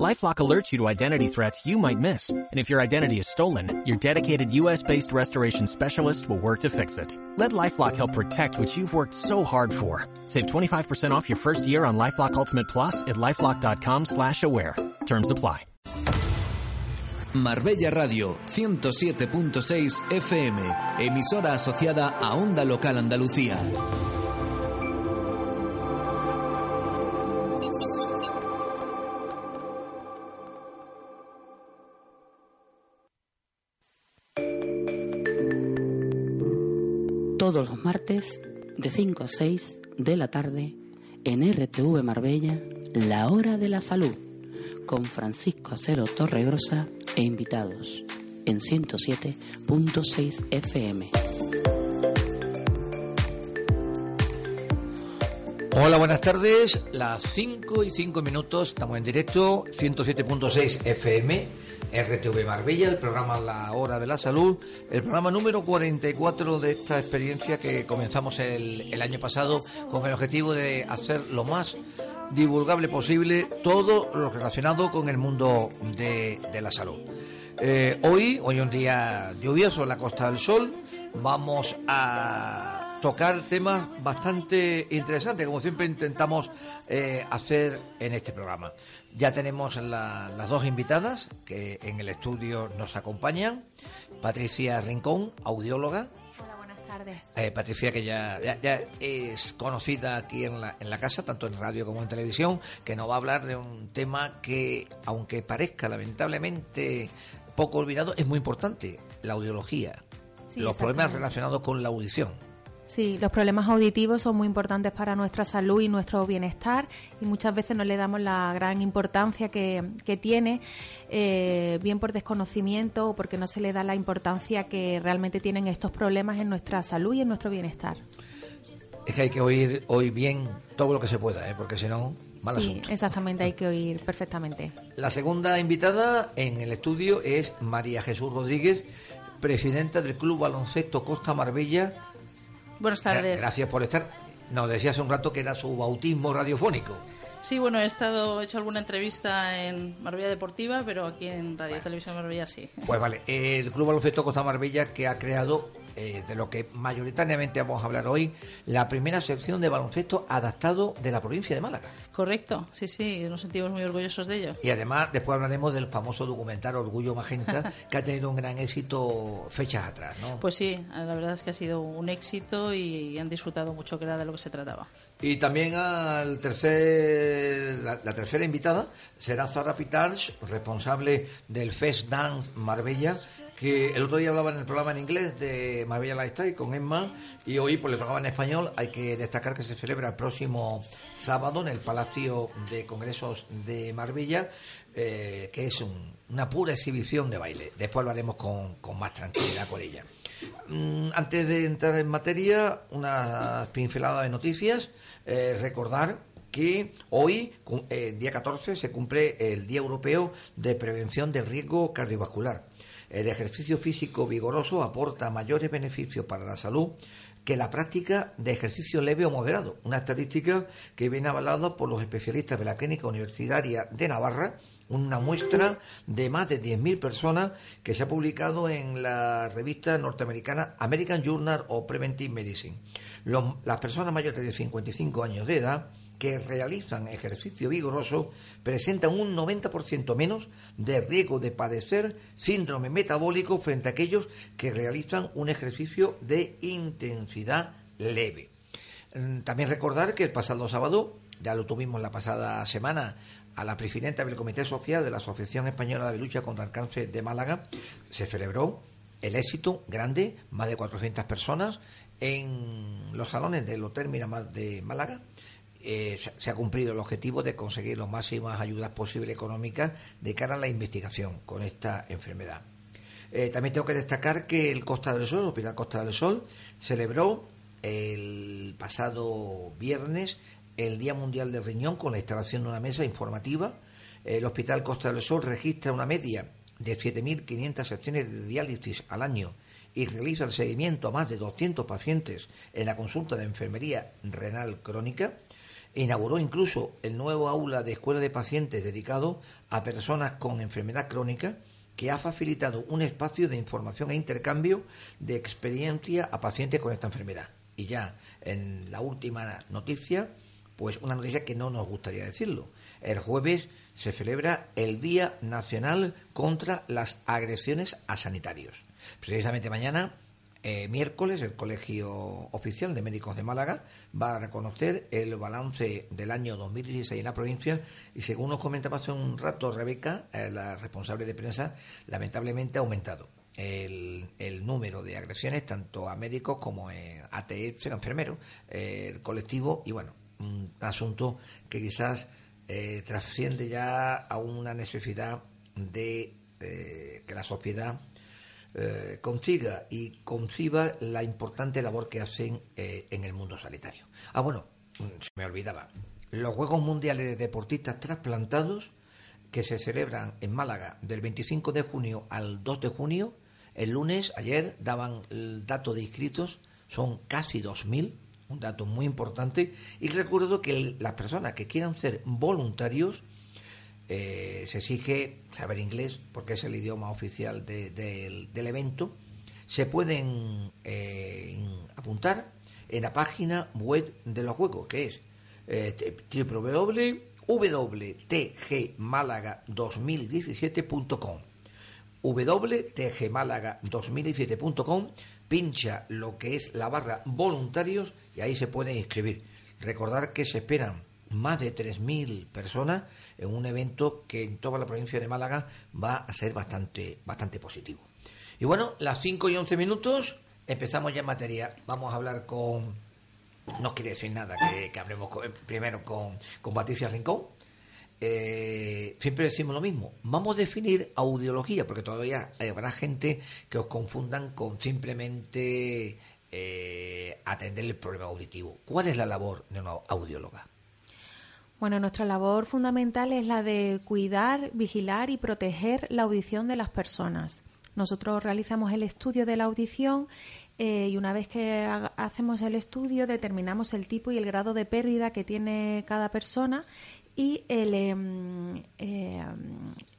LifeLock alerts you to identity threats you might miss. And if your identity is stolen, your dedicated U.S.-based restoration specialist will work to fix it. Let LifeLock help protect what you've worked so hard for. Save 25% off your first year on LifeLock Ultimate Plus at LifeLock.com slash aware. Terms apply. Marbella Radio 107.6 FM. Emisora asociada a Onda Local Andalucía. Todos los martes de 5 a 6 de la tarde en RTV Marbella, La Hora de la Salud, con Francisco Acero Torregrosa e invitados en 107.6 FM. Hola, buenas tardes. Las 5 y 5 minutos, estamos en directo, 107.6 FM RTV Marbella, el programa La Hora de la Salud, el programa número 44 de esta experiencia que comenzamos el, año pasado con el objetivo de hacer lo más divulgable posible todo lo relacionado con el mundo de, la salud. Eh, hoy, hoy un día lluvioso en la Costa del Sol, vamos a tocar temas bastante interesantes, como siempre intentamos eh, hacer en este programa. Ya tenemos las dos invitadas que en el estudio nos acompañan. Patricia Rincón, audióloga. Hola, buenas tardes. Eh, Patricia, que ya, ya, es conocida aquí en la, en la casa, tanto en radio como en televisión, que nos va a hablar de un tema que, aunque parezca lamentablemente poco olvidado, es muy importante, la audiología. los problemas relacionados con la audición. Sí, los problemas auditivos son muy importantes para nuestra salud y nuestro bienestar y muchas veces no le damos la gran importancia que, tiene, eh, bien por desconocimiento o porque no se le da la importancia que realmente tienen estos problemas en nuestra salud y en nuestro bienestar. Es que hay que oír hoy bien todo lo que se pueda, ¿eh? porque si no, mal Sí, exactamente, hay que oír perfectamente. La segunda invitada en el estudio es María Jesús Rodríguez, presidenta del Club Baloncesto Costa Marbella Buenas tardes. Gracias por estar. Nos decía hace un rato que era su bautismo radiofónico. Sí, bueno, he estado he hecho alguna entrevista en Marbella Deportiva, pero aquí en Radio Televisión Marbella sí. Pues vale, el Club Baloncesto Costa Marbella que ha creado eh, de lo que mayoritariamente vamos a hablar hoy, la primera sección de baloncesto adaptado de la provincia de Málaga. Correcto, sí, sí, nos sentimos muy orgullosos de ello. Y además, después hablaremos del famoso documental Orgullo Magenta, que ha tenido un gran éxito fechas atrás, ¿no? Pues sí, la verdad es que ha sido un éxito y han disfrutado mucho, que era de lo que se trataba. Y también al tercer, la, tercera invitada será Zara Pitars, responsable del Fest Dance Marbella, que el otro día hablaba en el programa en inglés de Marbella Lifestyle con Emma y hoy pues le tocaba en español. Hay que destacar que se celebra el próximo sábado en el Palacio de Congresos de Marbella, eh, que es una pura exhibición de baile. Después lo haremos con, más tranquilidad con ella. Mm, antes de entrar en materia, una pincelada de noticias. Eh, recordar que hoy, eh, día 14, se cumple el Día Europeo de Prevención del Riesgo Cardiovascular. El ejercicio físico vigoroso aporta mayores beneficios para la salud que la práctica de ejercicio leve o moderado, una estadística que viene avalada por los especialistas de la Clínica Universitaria de Navarra, una muestra de más de 10.000 personas que se ha publicado en la revista norteamericana American Journal of Preventive Medicine. las personas mayores de 55 años de edad que realizan ejercicio vigoroso presentan un 90% menos de riesgo de padecer síndrome metabólico frente a aquellos que realizan un ejercicio de intensidad leve. Mm, también recordar que el pasado sábado, ya lo tuvimos la pasada semana, a la presidenta del Comité Social de la Asociación Española de Lucha contra el Cáncer de Málaga, se celebró el éxito grande, más de 400 personas, en los salones del Hotel Miramar de Málaga, eh, se ha cumplido el objetivo de conseguir las máximas ayudas posibles económicas de cara a la investigación con esta enfermedad. Eh, también tengo que destacar que el Costa del Sol, el Hospital Costa del Sol, celebró el pasado viernes el Día Mundial del Riñón con la instalación de una mesa informativa El Hospital Costa del Sol registra una media de 7.500 sesiones de diálisis al año y realiza el seguimiento a más de 200 pacientes en la consulta de enfermería renal crónica. Inauguró incluso el nuevo aula de escuela de pacientes dedicado a personas con enfermedad crónica que ha facilitado un espacio de información e intercambio de experiencia a pacientes con esta enfermedad. Y ya en la última noticia, pues una noticia que no nos gustaría decirlo. El jueves se celebra el Día Nacional contra las Agresiones a Sanitarios. Precisamente mañana, eh, miércoles, el Colegio Oficial de Médicos de Málaga va a reconocer el balance del año 2016 en la provincia y según nos comentaba hace un rato Rebeca, eh, la responsable de prensa, lamentablemente ha aumentado. El, número de agresiones tanto a médicos como a ATF, enfermeros, el colectivo y bueno, un asunto que quizás eh, trasciende ya a una necesidad de eh, que la sociedad eh, consiga y conciba la importante labor que hacen en el mundo sanitario. Ah, bueno, mm, se me olvidaba. Los Juegos Mundiales de Deportistas Trasplantados, que se celebran en Málaga del 25 de junio al 2 de junio, el lunes, ayer, daban el dato de inscritos, son casi 2.000 un dato muy importante. Y recuerdo que las personas que quieran ser voluntarios, eh, se exige saber inglés, porque es el idioma oficial del evento. Se pueden eh, apuntar en la página web de los juegos, que es eh, www.tgmálaga2017.com www.tgmálaga2017.com pincha lo que es la barra voluntarios y ahí se pueden inscribir. Recordar que se esperan más de 3.000 personas en un evento que en toda la provincia de Málaga va a ser bastante, bastante positivo. Y bueno, las 5 y 11 minutos, empezamos ya en materia. Vamos a hablar con, no quiere decir nada, que, hablemos primero con, con Patricia Rincón. Eh, siempre decimos lo mismo. Vamos a definir audiología, porque todavía habrá gente que os confundan con simplemente eh, atender el problema auditivo. ¿Cuál es la labor de una audióloga? Bueno, nuestra labor fundamental es la de cuidar, vigilar y proteger la audición de las personas. Nosotros realizamos el estudio de la audición eh, y una vez que hacemos el estudio determinamos el tipo y el grado de pérdida que tiene cada persona y el, em, eh,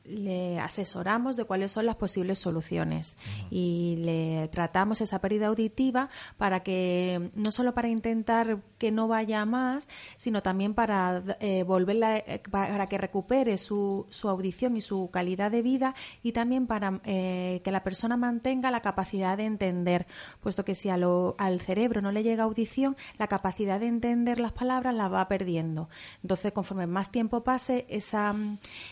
le asesoramos de cuáles son las posibles soluciones y le tratamos esa pérdida auditiva para que no solo para intentar que no vaya más, sino también para eh, volverla eh, para que recupere su, su, audición y su calidad de vida y también para eh, que la persona mantenga la capacidad de entender, puesto que si a lo, al cerebro no le llega audición, la capacidad de entender las palabras la va perdiendo. Entonces, conforme más tiempo pase, esa,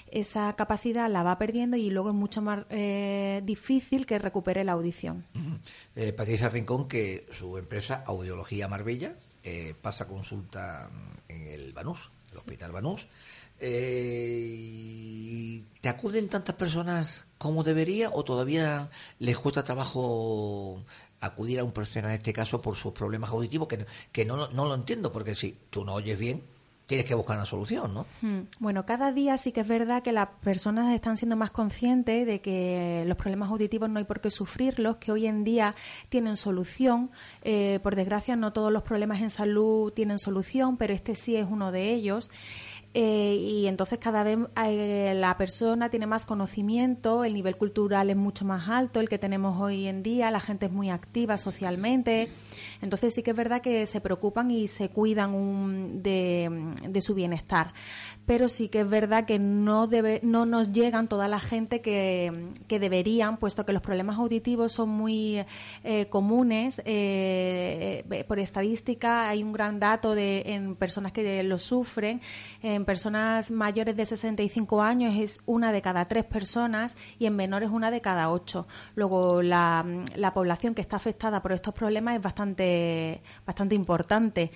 esa capacidad la va perdiendo y luego es mucho más eh, difícil que recupere la audición. Eh, Patricia Rincón, que su empresa Audiología Marbella eh, pasa consulta en el Banús, el Hospital Banús. ¿Te acuden tantas personas como debería o todavía les cuesta trabajo acudir a un profesional en este caso por sus problemas auditivos? Que, que no, no lo entiendo, porque si tú no oyes bien, tienes que buscar una solución, ¿no? Hmm. Bueno, cada día sí que es verdad que las personas están siendo más conscientes de que los problemas auditivos no hay por qué sufrirlos, que hoy en día tienen solución. Eh, por desgracia, no todos los problemas en salud tienen solución, pero este sí es uno de ellos. Eh, y entonces cada vez eh, la persona tiene más conocimiento, el nivel cultural es mucho más alto, el que tenemos hoy en día, la gente es muy activa socialmente. Entonces sí que es verdad que se preocupan y se cuidan de, su bienestar. Pero sí que es verdad que no, debe, no nos llegan toda la gente que, deberían, puesto que los problemas auditivos son muy eh, comunes. Eh, eh, por estadística hay un gran dato de, en personas que lo sufren. En personas mayores de 65 años es una de cada tres personas y en menores una de cada ocho. Luego la, la población que está afectada por estos problemas es bastante bastante, importante.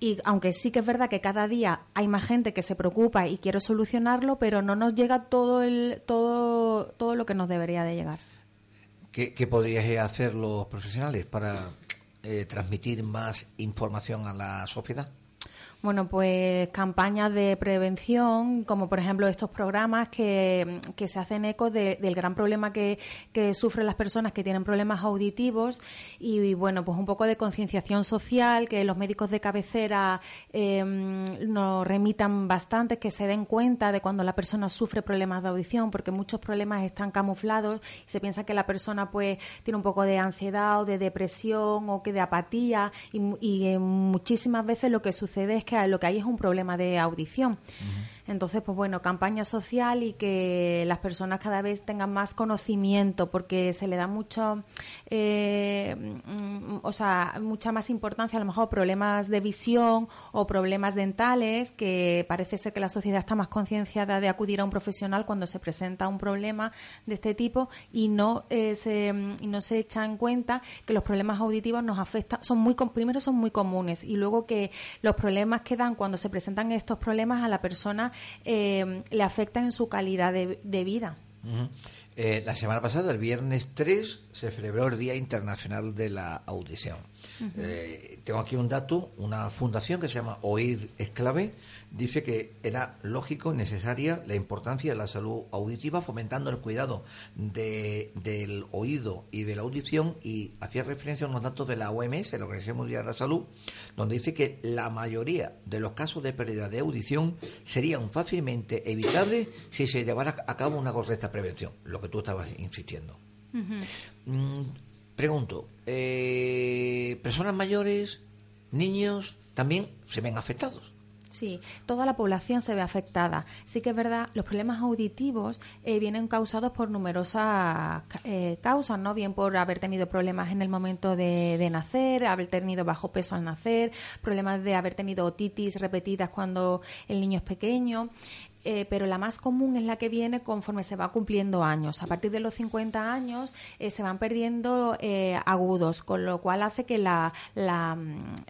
Y aunque sí que es verdad que cada día hay más gente que se preocupa y quiere solucionarlo, pero no nos llega todo, el, todo, todo lo que nos debería de llegar. ¿Qué, qué podrías hacer los profesionales para eh, transmitir más información a la sociedad? Bueno, pues campañas de prevención, como por ejemplo estos programas que, se hacen eco del gran problema que, sufren las personas que tienen problemas auditivos y, bueno, pues un poco de concienciación social, que los médicos de cabecera em, nos remitan bastante, que se den cuenta de cuando la persona sufre problemas de audición, porque muchos problemas están camuflados y se piensa que la persona pues tiene un poco de ansiedad o de depresión o que de apatía y, y muchísimas veces lo que sucede es que que lo que hay es un problema de audición. Entonces, pues bueno, campaña social y que las personas cada vez tengan más conocimiento, porque se le da mucho, eh, mm, o sea, mucha más importancia a lo mejor problemas de visión o problemas dentales, que parece ser que la sociedad está más concienciada de acudir a un profesional cuando se presenta un problema de este tipo y no eh, se y no se echa en cuenta que los problemas auditivos nos afectan, son muy primero son muy comunes y luego que los problemas que dan cuando se presentan estos problemas a la persona eh, le afectan en su calidad de, vida. Eh, la semana pasada, el viernes 3, se celebró el Día Internacional de la Audición. Eh, tengo aquí un dato, una fundación que se llama Oír es clave, dice que era lógico y necesaria la importancia de la salud auditiva, fomentando el cuidado del oído y de la audición, y hacía referencia a unos datos de la OMS, la Organización Mundial de la Salud, donde dice que la mayoría de los casos de pérdida de audición serían fácilmente evitables si se llevara a cabo una correcta prevención, lo que tú estabas insistiendo. Mm, pregunto, eh, ¿personas mayores, niños, también se ven afectados? Sí, toda la población se ve afectada. Sí que es verdad, los problemas auditivos eh, vienen causados por numerosas eh, causas, ¿no? Bien por haber tenido problemas en el momento de, de, nacer, haber tenido bajo peso al nacer, problemas de haber tenido otitis repetidas cuando el niño es pequeño. Eh, pero la más común es la que viene conforme se va cumpliendo años. A partir de los 50 años eh, se van perdiendo eh, agudos, con lo cual hace que la, la,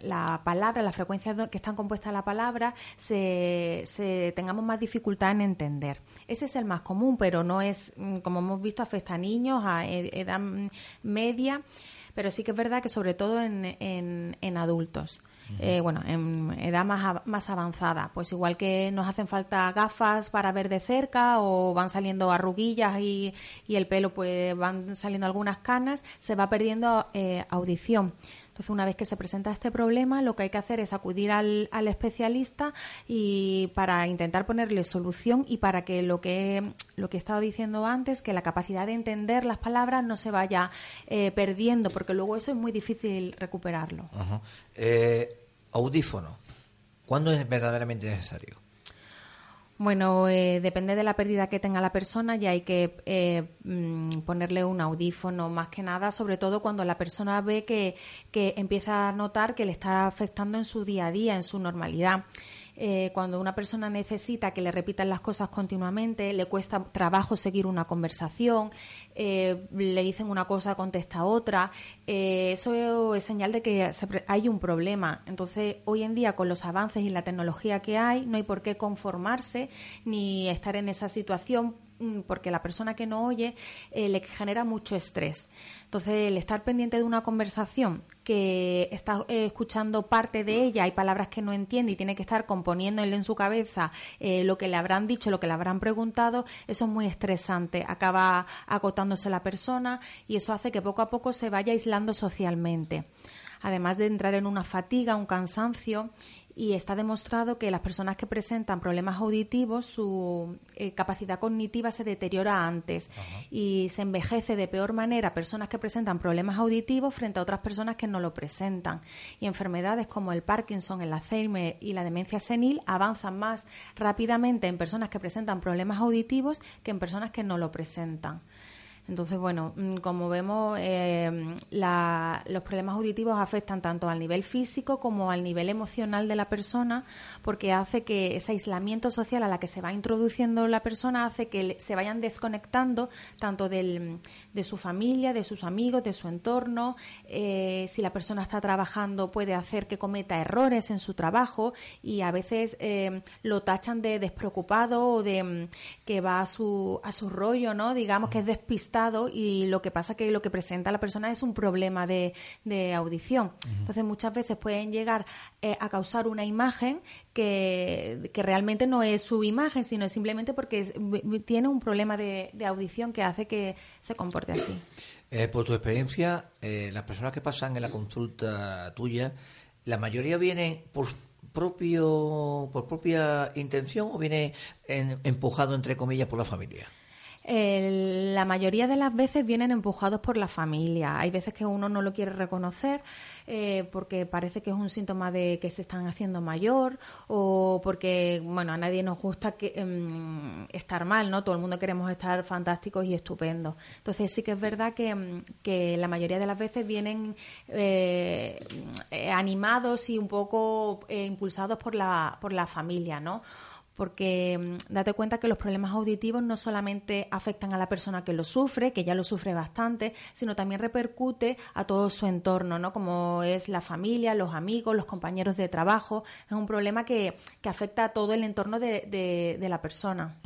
la, palabra, la frecuencia que están compuestas la palabra, se, se, tengamos más dificultad en entender. Ese es el más común, pero no es, mm, como hemos visto, afecta a niños, a edad media, pero sí que es verdad que sobre todo en, en, en adultos. Eh, bueno, en edad más, más avanzada. Pues igual que nos hacen falta gafas para ver de cerca o van saliendo arruguillas y, y el pelo pues van saliendo algunas canas, se va perdiendo eh, audición. Entonces, una vez que se presenta este problema, lo que hay que hacer es acudir al, al especialista y para intentar ponerle solución y para que lo que lo que he estado diciendo antes, que la capacidad de entender las palabras no se vaya eh, perdiendo, porque luego eso es muy difícil recuperarlo. Eh, audífono, ¿cuándo es verdaderamente necesario? Bueno, eh, depende de la pérdida que tenga la persona y hay que eh, mm, ponerle un audífono más que nada, sobre todo cuando la persona ve que, que empieza a notar que le está afectando en su día a día, en su normalidad. Eh, cuando una persona necesita que le repitan las cosas continuamente, le cuesta trabajo seguir una conversación, eh, le dicen una cosa, contesta otra, eh, eso es señal de que hay un problema. Entonces, hoy en día, con los avances y la tecnología que hay, no hay por qué conformarse ni estar en esa situación porque la persona que no oye eh, le genera mucho estrés. Entonces, el estar pendiente de una conversación que está eh, escuchando parte de ella, hay palabras que no entiende y tiene que estar componiéndole en su cabeza eh, lo que le habrán dicho, lo que le habrán preguntado, eso es muy estresante. Acaba agotándose la persona y eso hace que poco a poco se vaya aislando socialmente además de entrar en una fatiga, un cansancio y está demostrado que las personas que presentan problemas auditivos, su eh, capacidad cognitiva se deteriora antes y se envejece de peor manera personas que presentan problemas auditivos frente a otras personas que no lo presentan. Y enfermedades como el Parkinson, el Alzheimer y la demencia senil avanzan más rápidamente en personas que presentan problemas auditivos que en personas que no lo presentan. Entonces, bueno, mm, como vemos, eh, los problemas auditivos afectan tanto al nivel físico como al nivel emocional de la persona, porque hace que ese aislamiento social a la que se va introduciendo la persona hace que se vayan desconectando tanto del, de su familia, de sus amigos, de su entorno. Eh, si la persona está trabajando, puede hacer que cometa errores en su trabajo y a veces eh, lo tachan de despreocupado o de mm, que va a su, a su rollo, ¿no? Digamos que es despistado despistado y lo que pasa que lo que presenta la persona es un problema de, audición. Entonces muchas veces pueden llegar eh, a causar una imagen que, realmente no es su imagen, sino es simplemente porque tiene un problema de, audición que hace que se comporte así. Eh, por tu experiencia, eh, las personas que pasan en la consulta tuya, la mayoría vienen por propio por propia intención o viene empujado entre comillas por la familia la mayoría de las veces vienen empujados por la familia. Hay veces que uno no lo quiere reconocer eh, porque parece que es un síntoma de que se están haciendo mayor o porque, bueno, a nadie nos gusta que, em, estar mal, ¿no? Todo el mundo queremos estar fantásticos y estupendos. Entonces sí que es verdad que, em, que la mayoría de las veces vienen eh, eh, animados y un poco impulsados por la, por la familia, ¿no? Porque mm, date cuenta que los problemas auditivos no solamente afectan a la persona que lo sufre, que ya lo sufre bastante, sino también repercute a todo su entorno, ¿no? Como es la familia, los amigos, los compañeros de trabajo. Es un problema que, que afecta a todo el entorno de, de, la persona.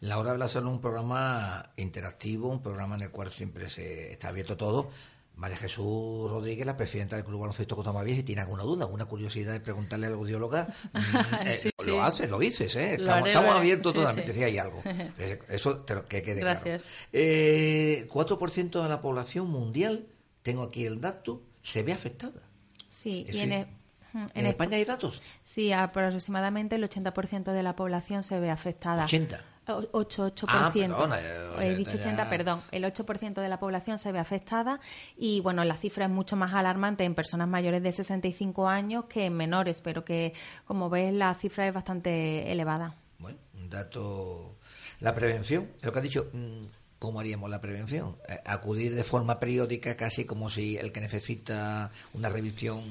La Hora de la Salud es un programa interactivo, un programa en el cual siempre se está abierto todo María Jesús Rodríguez, la presidenta del Club Baloncesto Cotamavía, si tiene alguna duda, alguna curiosidad de preguntarle a la audióloga, mm, eh, lo haces, lo dices, ¿eh? estamos, abiertos totalmente, si hay algo. Eso que quede Gracias. claro. Eh, 4% de la población mundial, tengo aquí el dato, se ve afectada. Sí, y en, ¿En, España hay datos? Sí, aproximadamente el 80% de la población se ve afectada. 80. 8, 8%. Ah, He dicho 80, perdón. El 8% de la población se ve afectada y, bueno, la cifra es mucho más alarmante en personas mayores de 65 años que en menores, pero que, como ves, la cifra es bastante elevada. Bueno, un dato. La prevención, lo que has dicho, mm, ¿cómo haríamos la prevención? Eh, acudir de forma periódica, casi como si el que necesita una revisión.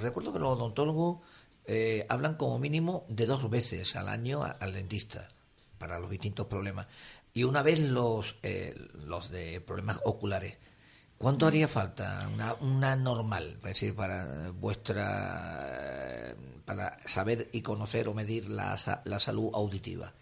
recuerdo que los odontólogos eh, hablan como mínimo de dos veces al año al dentista para los distintos problemas. Y una vez los, eh, los de problemas oculares, ¿cuánto haría falta una, una normal, es decir, para vuestra, para saber y conocer o medir la, la salud auditiva?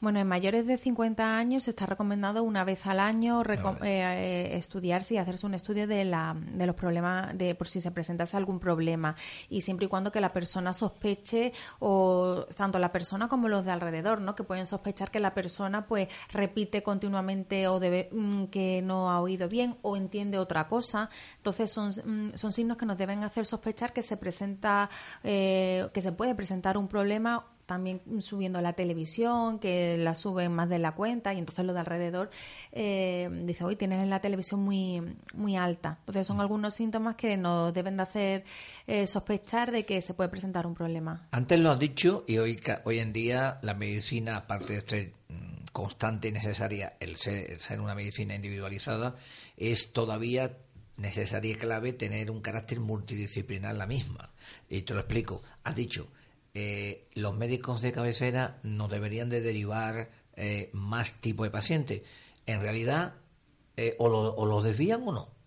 Bueno, en mayores de 50 años está recomendado una vez al año ah, eh, eh, estudiarse y hacerse un estudio de, la, de los problemas, de por si se presentase algún problema. Y siempre y cuando que la persona sospeche, o tanto la persona como los de alrededor, ¿no? que pueden sospechar que la persona pues repite continuamente o debe, mm, que no ha oído bien o entiende otra cosa. Entonces son, mm, son signos que nos deben hacer sospechar que se presenta, eh, que se puede presentar un problema también subiendo la televisión, que la suben más de la cuenta y entonces lo de alrededor eh, dice, hoy tienes la televisión muy, muy alta. Entonces son algunos síntomas que nos deben de hacer eh, sospechar de que se puede presentar un problema. Antes lo has dicho y hoy, hoy en día la medicina, aparte de ser mm, constante y necesaria, el ser, el ser una medicina individualizada, es todavía necesaria y clave tener un carácter multidisciplinar la misma. Y te lo explico. Has dicho, eh, los médicos de cabecera nos deberían de derivar eh, más tipo de pacientes. En realidad, eh, o, o los desvían o no.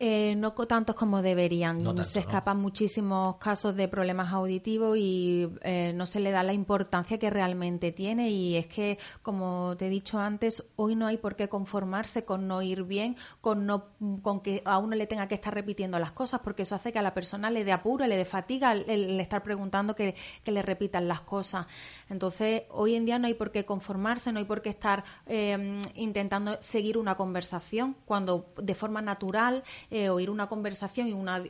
Eh, no tantos como deberían. se escapan muchísimos casos de problemas auditivos y eh, no se le da la importancia que realmente tiene. Y es que, como te he dicho antes, hoy no hay por qué conformarse con no ir bien, con, no, con que a uno le tenga que estar repitiendo las cosas, porque eso hace que a la persona le dé apuro, le dé fatiga el, estar preguntando que, le repitan las cosas. Entonces, hoy en día no hay por qué conformarse, no hay por qué estar eh, intentando seguir una conversación cuando de forma natural eh, oír una conversación y una,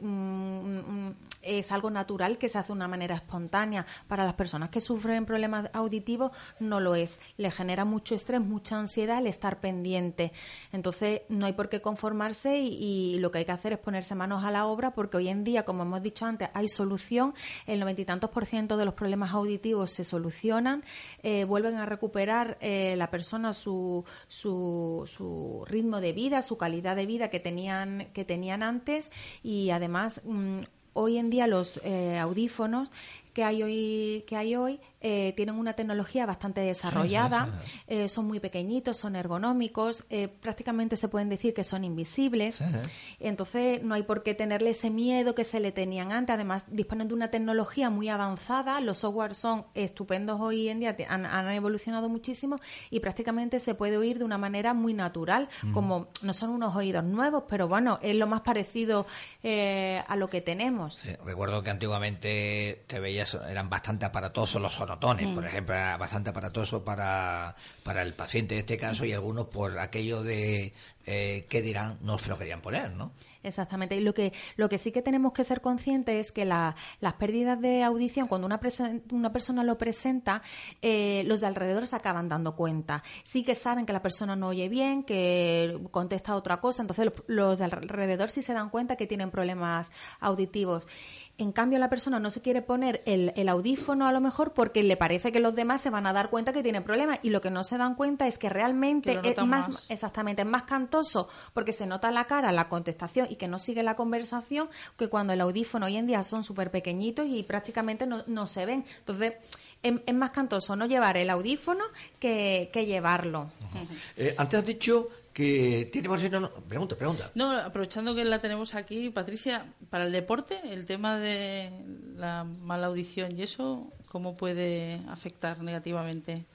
es algo natural que se hace de una manera espontánea. Para las personas que sufren problemas auditivos no lo es. Le genera mucho estrés, mucha ansiedad el estar pendiente. Entonces no hay por qué conformarse y, lo que hay que hacer es ponerse manos a la obra porque hoy en día, como hemos dicho antes, hay solución. El noventa y tantos por ciento de los problemas auditivos se solucionan, eh, vuelven a recuperar eh, la persona su, su, su ritmo de vida, su calidad de vida que tenían que tenían antes y además mm, hoy en día los eh, audífonos que hay hoy, que hay hoy eh, tienen una tecnología bastante desarrollada, eh, son muy pequeñitos, son ergonómicos, eh, prácticamente se pueden decir que son invisibles. Entonces no hay por qué tenerle ese miedo que se le tenían antes. Además, disponen de una tecnología muy avanzada, los software son estupendos hoy en día, han, han evolucionado muchísimo y prácticamente se puede oír de una manera muy natural, como no son unos oídos nuevos, pero bueno, es lo más parecido eh, a lo que tenemos. recuerdo que antiguamente te veías, eran bastante aparatosos los por ejemplo, era bastante aparatoso para, para el paciente en este caso y algunos por aquello de eh, qué dirán, no se lo querían poner, ¿no? Exactamente. Y lo que, lo que sí que tenemos que ser conscientes es que la, las pérdidas de audición, cuando una, una persona lo presenta, eh, los de alrededor se acaban dando cuenta. Sí que saben que la persona no oye bien, que contesta otra cosa, entonces los, los de alrededor sí se dan cuenta que tienen problemas auditivos. En cambio, la persona no se quiere poner el, el, audífono a lo mejor porque le parece que los demás se van a dar cuenta que tienen problemas y lo que no se dan cuenta es que realmente es más, más, exactamente es más cantoso porque se nota la cara, la contestación y que no sigue la conversación que cuando el audífono hoy en día son súper pequeñitos y prácticamente no, no, se ven. Entonces, es, es, más cantoso no llevar el audífono que, que llevarlo. Uh -huh. eh, antes has dicho que tiene por no, no, pregunta, pregunta. No, aprovechando que la tenemos aquí, Patricia, para el deporte, el tema de la mala audición y eso, ¿cómo puede afectar negativamente?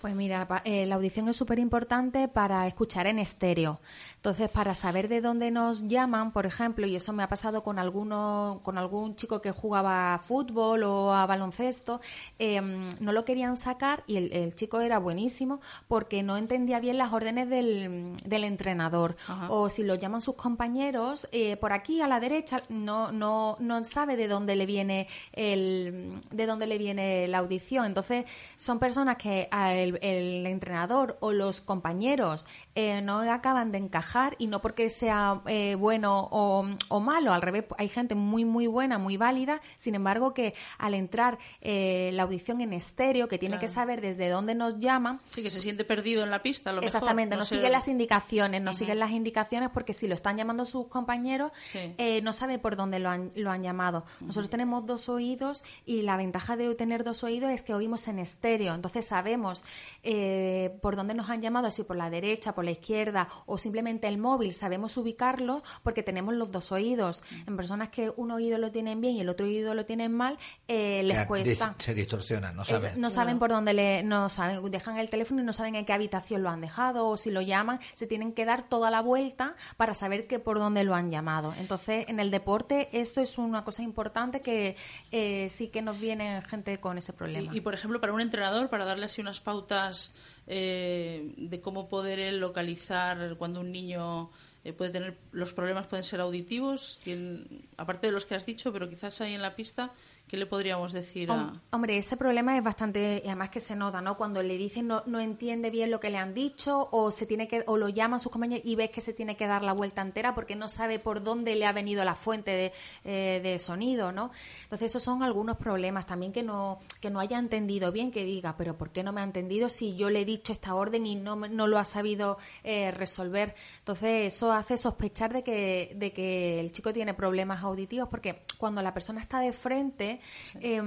Pues mira, eh, la audición es súper importante para escuchar en estéreo. Entonces, para saber de dónde nos llaman, por ejemplo, y eso me ha pasado con alguno, con algún chico que jugaba a fútbol o a baloncesto, eh, no lo querían sacar y el, el, chico era buenísimo porque no entendía bien las órdenes del, del entrenador. Ajá. O si lo llaman sus compañeros, eh, por aquí a la derecha, no, no, no sabe de dónde le viene el, de dónde le viene la audición. Entonces, son personas que el, el entrenador o los compañeros eh, no acaban de encajar y no porque sea eh, bueno o, o, malo, al revés, hay gente muy, muy buena, muy válida, sin embargo que al entrar eh, la audición en estéreo, que tiene claro. que saber desde dónde nos llaman. Sí, que se siente perdido en la pista, lo Exactamente, mejor. no, no sigue las indicaciones, no uh -huh. siguen las indicaciones porque si lo están llamando sus compañeros, sí. Eh, no sabe por dónde lo han, lo han llamado. Uh -huh. Nosotros tenemos dos oídos y la ventaja de tener dos oídos es que oímos en estéreo, entonces sabemos eh, por dónde nos han llamado, si por la derecha, por la izquierda o simplemente el móvil, sabemos ubicarlo porque tenemos los dos oídos. En personas que un oído lo tienen bien y el otro oído lo tienen mal, eh, les cuesta. Se distorsiona, no saben. Es, no saben no. por dónde le, no saben, dejan el teléfono y no saben en qué habitación lo han dejado o si lo llaman, se tienen que dar toda la vuelta para saber que por dónde lo han llamado. Entonces, en el deporte esto es una cosa importante que eh, sí que nos viene gente con ese problema. Y, y, por ejemplo, para un entrenador, para darle así unas pautas eh, de cómo poder localizar cuando un niño eh, puede tener los problemas pueden ser auditivos, aparte de los que has dicho, pero quizás ahí en la pista ¿Qué le podríamos decir a...? Hombre, ese problema es bastante, además que se nota, ¿no? Cuando le dicen no, no entiende bien lo que le han dicho o se tiene que o lo llaman sus compañeros y ves que se tiene que dar la vuelta entera porque no sabe por dónde le ha venido la fuente de, eh, de sonido, ¿no? Entonces esos son algunos problemas también que no que no haya entendido bien, que diga, pero ¿por qué no me ha entendido si yo le he dicho esta orden y no, no lo ha sabido eh, resolver? Entonces eso hace sospechar de que de que el chico tiene problemas auditivos porque cuando la persona está de frente Sí. Eh,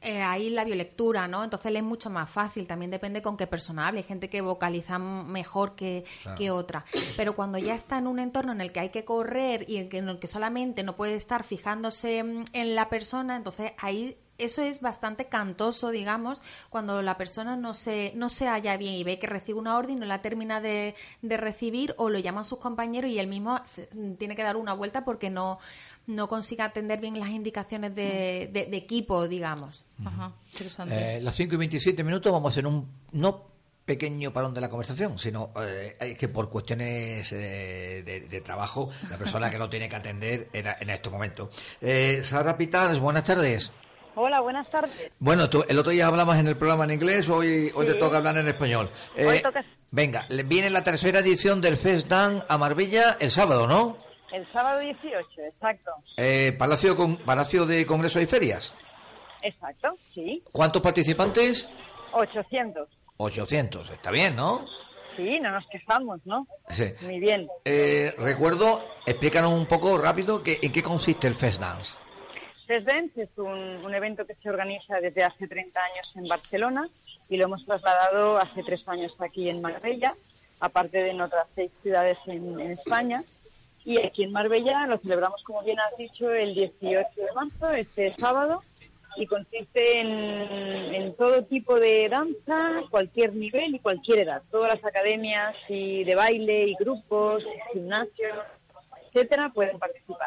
eh, ahí la biolectura, ¿no? Entonces le es mucho más fácil, también depende con qué persona hable, hay gente que vocaliza mejor que, claro. que otra, pero cuando ya está en un entorno en el que hay que correr y en, el que solamente no puede estar fijándose en la persona, entonces ahí eso es bastante cantoso, digamos, cuando la persona no se, no se halla bien y ve que recibe una orden y no la termina de, de recibir o lo llaman sus compañeros y él mismo se, tiene que dar una vuelta porque no, no consiga atender bien las indicaciones de, de, de equipo, digamos. Ajá, interesante. Eh, las 5 y 27 minutos vamos a hacer un no pequeño parón de la conversación, sino eh, que por cuestiones eh, de, de, trabajo la persona que lo tiene que atender era en estos momentos. Eh, Sara Pitars, buenas tardes. Hola, buenas tardes. Bueno, tú, el otro día hablamos en el programa en inglés, hoy, hoy sí. te toca hablar en español. Hoy toca... Venga, viene la tercera edición del Fest Dan a Marbella el sábado, ¿no? El sábado 18, exacto. Eh, Palacio, Con Palacio de Congreso y Ferias. Exacto, sí. ¿Cuántos participantes? 800. 800, está bien, ¿no? Sí, no nos quejamos, ¿no? Sí. Muy bien. Eh, recuerdo, explícanos un poco rápido que, en qué consiste el Fest Dance. Dance es un, evento que se organiza desde hace 30 años en Barcelona y lo hemos trasladado hace tres años aquí en Marbella, aparte de en otras seis ciudades en, España. Y aquí en Marbella lo celebramos, como bien has dicho, el 18 de marzo, este sábado, y consiste en todo tipo de danza, cualquier nivel y cualquier edad. Todas las academias y de baile y grupos, gimnasios, etcétera, pueden participar.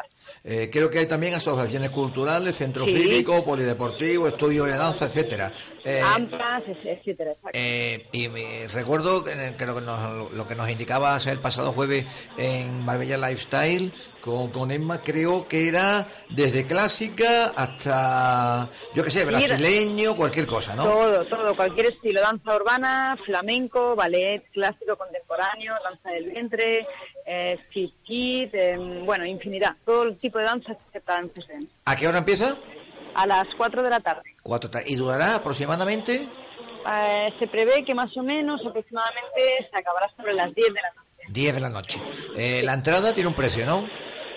Eh, creo que hay también asociaciones culturales, centros Sí. cívicos, polideportivos, estudios de danza, etcétera. Eh, AMPAs, etcétera. eh, y me recuerdo que, que lo, que nos, lo que nos indicabas el pasado jueves en Marbella Lifestyle con, con Emma, creo que era desde clásica hasta, yo qué sé, brasileño, cualquier cosa, ¿no? Todo, todo, cualquier estilo, danza urbana, flamenco, ballet, clásico, contemporáneo, danza del vientre, eh, street kid, eh, bueno, infinidad, todo el tipo de danza que presenten. ¿A qué hora empieza? A las 4 de la tarde. Cuatro ta- ¿Y durará aproximadamente? Eh, se prevé que más o menos aproximadamente se acabará sobre las 10 de la noche. 10 de la noche. Eh, la entrada tiene un precio, ¿no?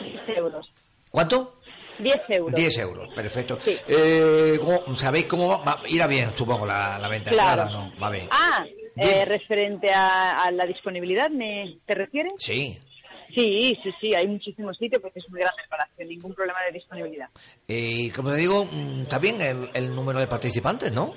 10 euros. ¿Cuánto? 10 euros. 10 euros, perfecto. Sí. Eh, ¿cómo- ¿Sabéis cómo va? va- Irá bien, supongo, la, la venta Claro. Va bien. Ah. Eh, referente a, a la disponibilidad, ¿me, ¿te refieres? Sí. Sí, sí, sí, hay muchísimos sitios porque es muy grande el palacio, ningún problema de disponibilidad. Y como te digo, mm, bien el, el número de participantes, ¿no?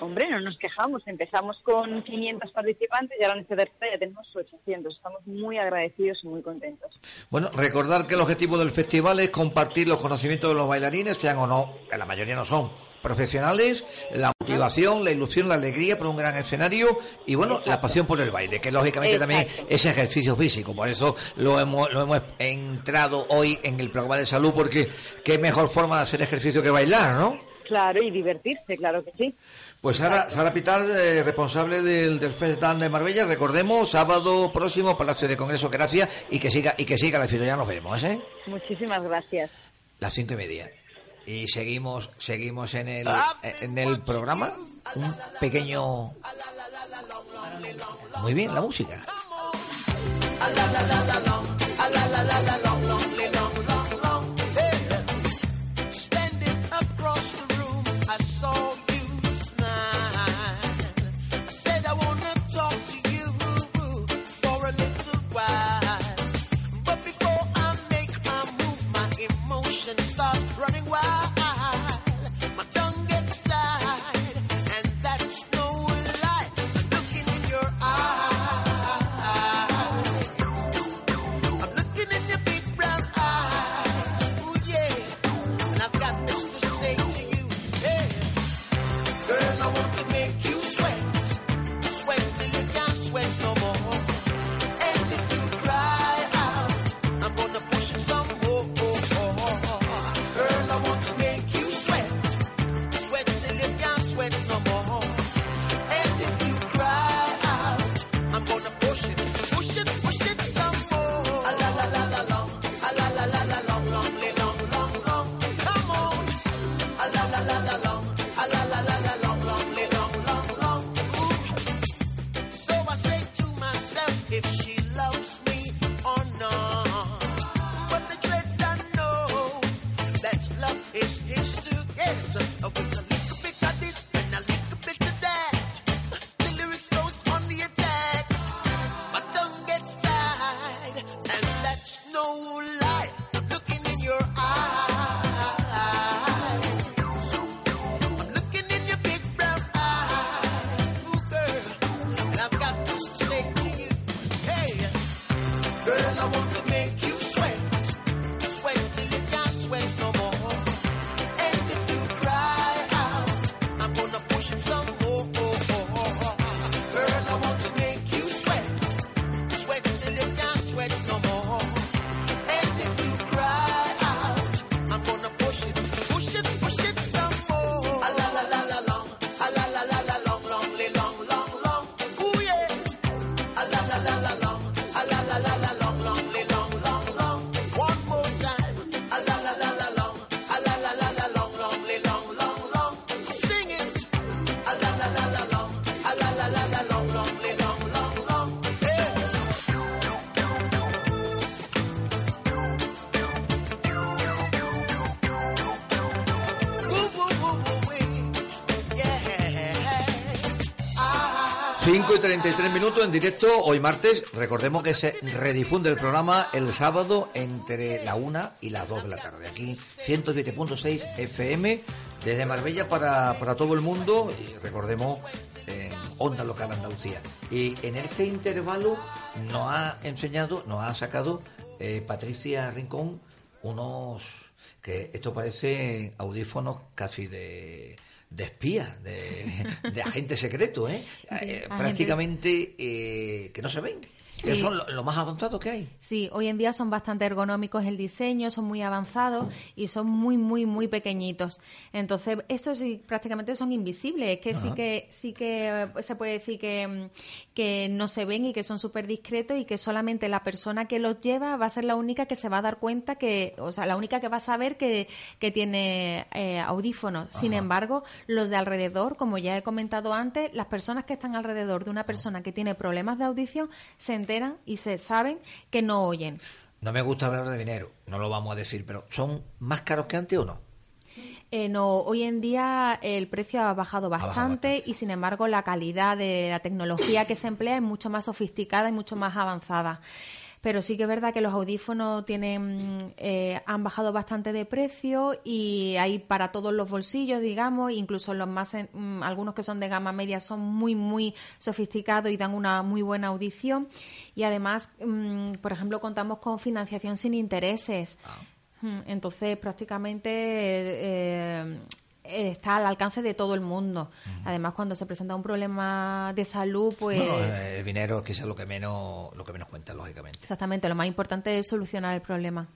Hombre, no nos quejamos. Empezamos con 500 participantes y ahora en esta tercera ya tenemos 800. Estamos muy agradecidos y muy contentos. Bueno, recordar que el objetivo del festival es compartir los conocimientos de los bailarines, sean o no, que la mayoría no son profesionales, la motivación, la ilusión, la alegría por un gran escenario y bueno, la pasión por el baile, que lógicamente también es ejercicio físico, por eso lo hemos, lo hemos entrado hoy en el programa de salud, porque qué mejor forma de hacer ejercicio que bailar, ¿no? Claro, y divertirse, claro que sí. Pues Sara, Sara Pitar, eh, responsable del, del Fest Dance de Marbella, recordemos, sábado próximo, Palacio de Congreso, gracias, y que siga, y que siga la fiesta, ya nos veremos, ¿eh? Muchísimas gracias. Las cinco y media. Y seguimos, seguimos en el, en el programa. Un pequeño. Muy bien, la música. 33 minutos en directo hoy martes. Recordemos que se redifunde el programa el sábado entre la 1 y las 2 de la tarde. Aquí 107.6 FM desde Marbella para, para todo el mundo y recordemos en Onda Local Andalucía. Y en este intervalo nos ha enseñado, nos ha sacado eh, Patricia Rincón unos que esto parece audífonos casi de de espía, de, de agente secreto, ¿eh? Eh, agente- prácticamente eh, que no se ven. Que Sí. son lo, lo más avanzado que hay. Sí, hoy en día son bastante ergonómicos el diseño, son muy avanzados y son muy, muy, muy pequeñitos. Entonces, estos sí, prácticamente son invisibles. Es que sí que sí que eh, se puede decir que, mm, que no se ven y que son súper discretos y que solamente la persona que los lleva va a ser la única que se va a dar cuenta que, o sea, la única que va a saber que, que tiene eh, audífonos. Sin embargo, los de alrededor, como ya he comentado antes, las personas que están alrededor de una persona que tiene problemas de audición se enteran y se saben que no oyen. No me gusta hablar de dinero, no lo vamos a decir, pero ¿son más caros que antes o no? Eh, no, hoy en día el precio ha bajado bastante. y sin embargo la calidad de la tecnología que se emplea es mucho más sofisticada y mucho más avanzada. Pero sí que es verdad que los audífonos tienen, eh, han bajado bastante de precio y hay para todos los bolsillos, digamos, incluso los más, en- mm, algunos que son de gama media son muy, muy sofisticados y dan una muy buena audición. Y además, mm, por ejemplo, contamos con financiación sin intereses. Mm, Entonces, prácticamente eh, está al alcance de todo el mundo. Además, cuando se presenta un problema de salud, pues Bueno, eh, el dinero es lo que menos, lo que menos cuenta, lógicamente. exactamente, lo más importante es solucionar el problema.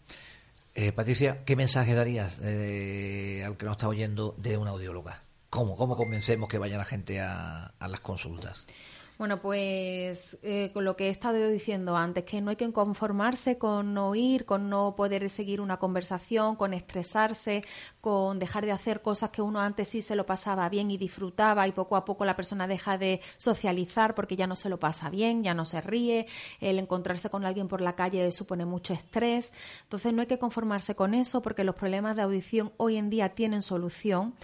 Eh, Patricia, ¿qué mensaje darías eh, al que nos está oyendo de una audióloga? ¿Cómo, cómo convencemos que vaya la gente a, a las consultas? Bueno, pues eh, con lo que he estado diciendo antes, que no hay que conformarse con no ir, con no poder seguir una conversación, con estresarse, con dejar de hacer cosas que uno antes sí se lo pasaba bien y disfrutaba y poco a poco la persona deja de socializar porque ya no se lo pasa bien, ya no se ríe, el encontrarse con alguien por la calle supone mucho estrés. Entonces no hay que conformarse con eso porque los problemas de audición hoy en día tienen solución.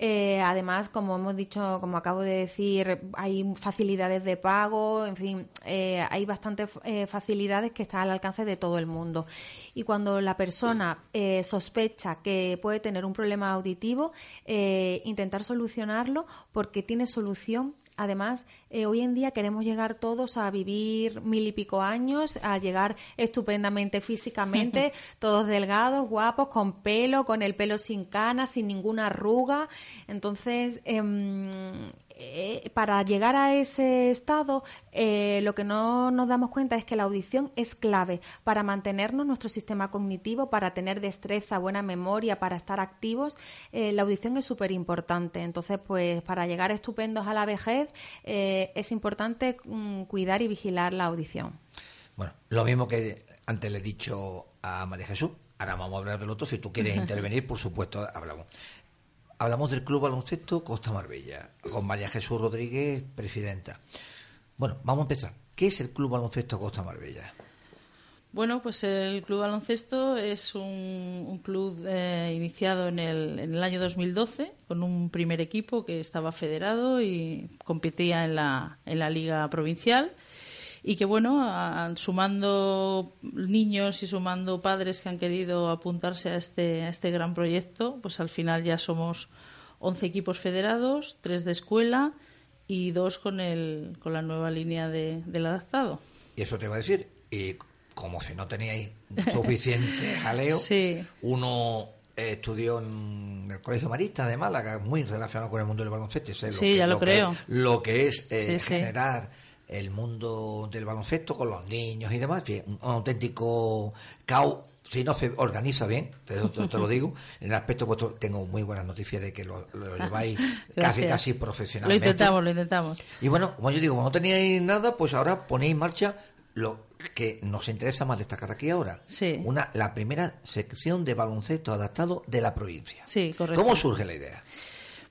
Eh, además, como hemos dicho, como acabo de decir, hay facilidades de pago, en fin, eh, hay bastantes eh, facilidades que están al alcance de todo el mundo. Y cuando la persona eh, sospecha que puede tener un problema auditivo, eh, intentar solucionarlo porque tiene solución Además, eh, hoy en día queremos llegar todos a vivir mil y pico años, a llegar estupendamente físicamente, todos delgados, guapos, con pelo, con el pelo sin canas, sin ninguna arruga. Entonces, em, eh, para llegar a ese estado, eh, lo que no nos damos cuenta es que la audición es clave para mantenernos nuestro sistema cognitivo, para tener destreza, buena memoria, para estar activos. eh, la audición es súper importante. Entonces, pues para llegar estupendos a la vejez, eh, es importante mm, cuidar y vigilar la audición. Bueno, lo mismo que antes le he dicho a María Jesús, ahora vamos a hablar del otro, si tú quieres intervenir, por supuesto, hablamos. Hablamos del Club Baloncesto Costa Marbella, con María Jesús Rodríguez, presidenta. Bueno, vamos a empezar. ¿Qué es el Club Baloncesto Costa Marbella? Bueno, pues el Club Baloncesto es un, un club eh, iniciado en el, en el año 2012 con un primer equipo que estaba federado y competía en la, en la liga provincial y que bueno, a- sumando niños y sumando padres que han querido apuntarse a este, a este gran proyecto, pues al final ya somos 11 equipos federados, tres de escuela y dos con, el, con la nueva línea de- del adaptado. Y eso te iba a decir. Y como si no teníais suficiente jaleo, Sí. uno eh, estudió en el Colegio Marista de Málaga, muy relacionado con el mundo del baloncesto. Sí, ya lo creo. lo que es eh, sí. generar el mundo del baloncesto con los niños y demás. Un, un auténtico caos. Si no se organiza bien, te, te- te lo digo, en el aspecto vuestro tengo muy buenas noticias de que lo, lo lleváis casi casi Lo profesionalmente. intentamos, lo intentamos. Y bueno, como yo digo, como no teníais nada, pues ahora ponéis en marcha lo que nos interesa más destacar aquí ahora. Sí. Una, la primera sección de baloncesto adaptado de la provincia. Sí, correcto. ¿Cómo surge la idea?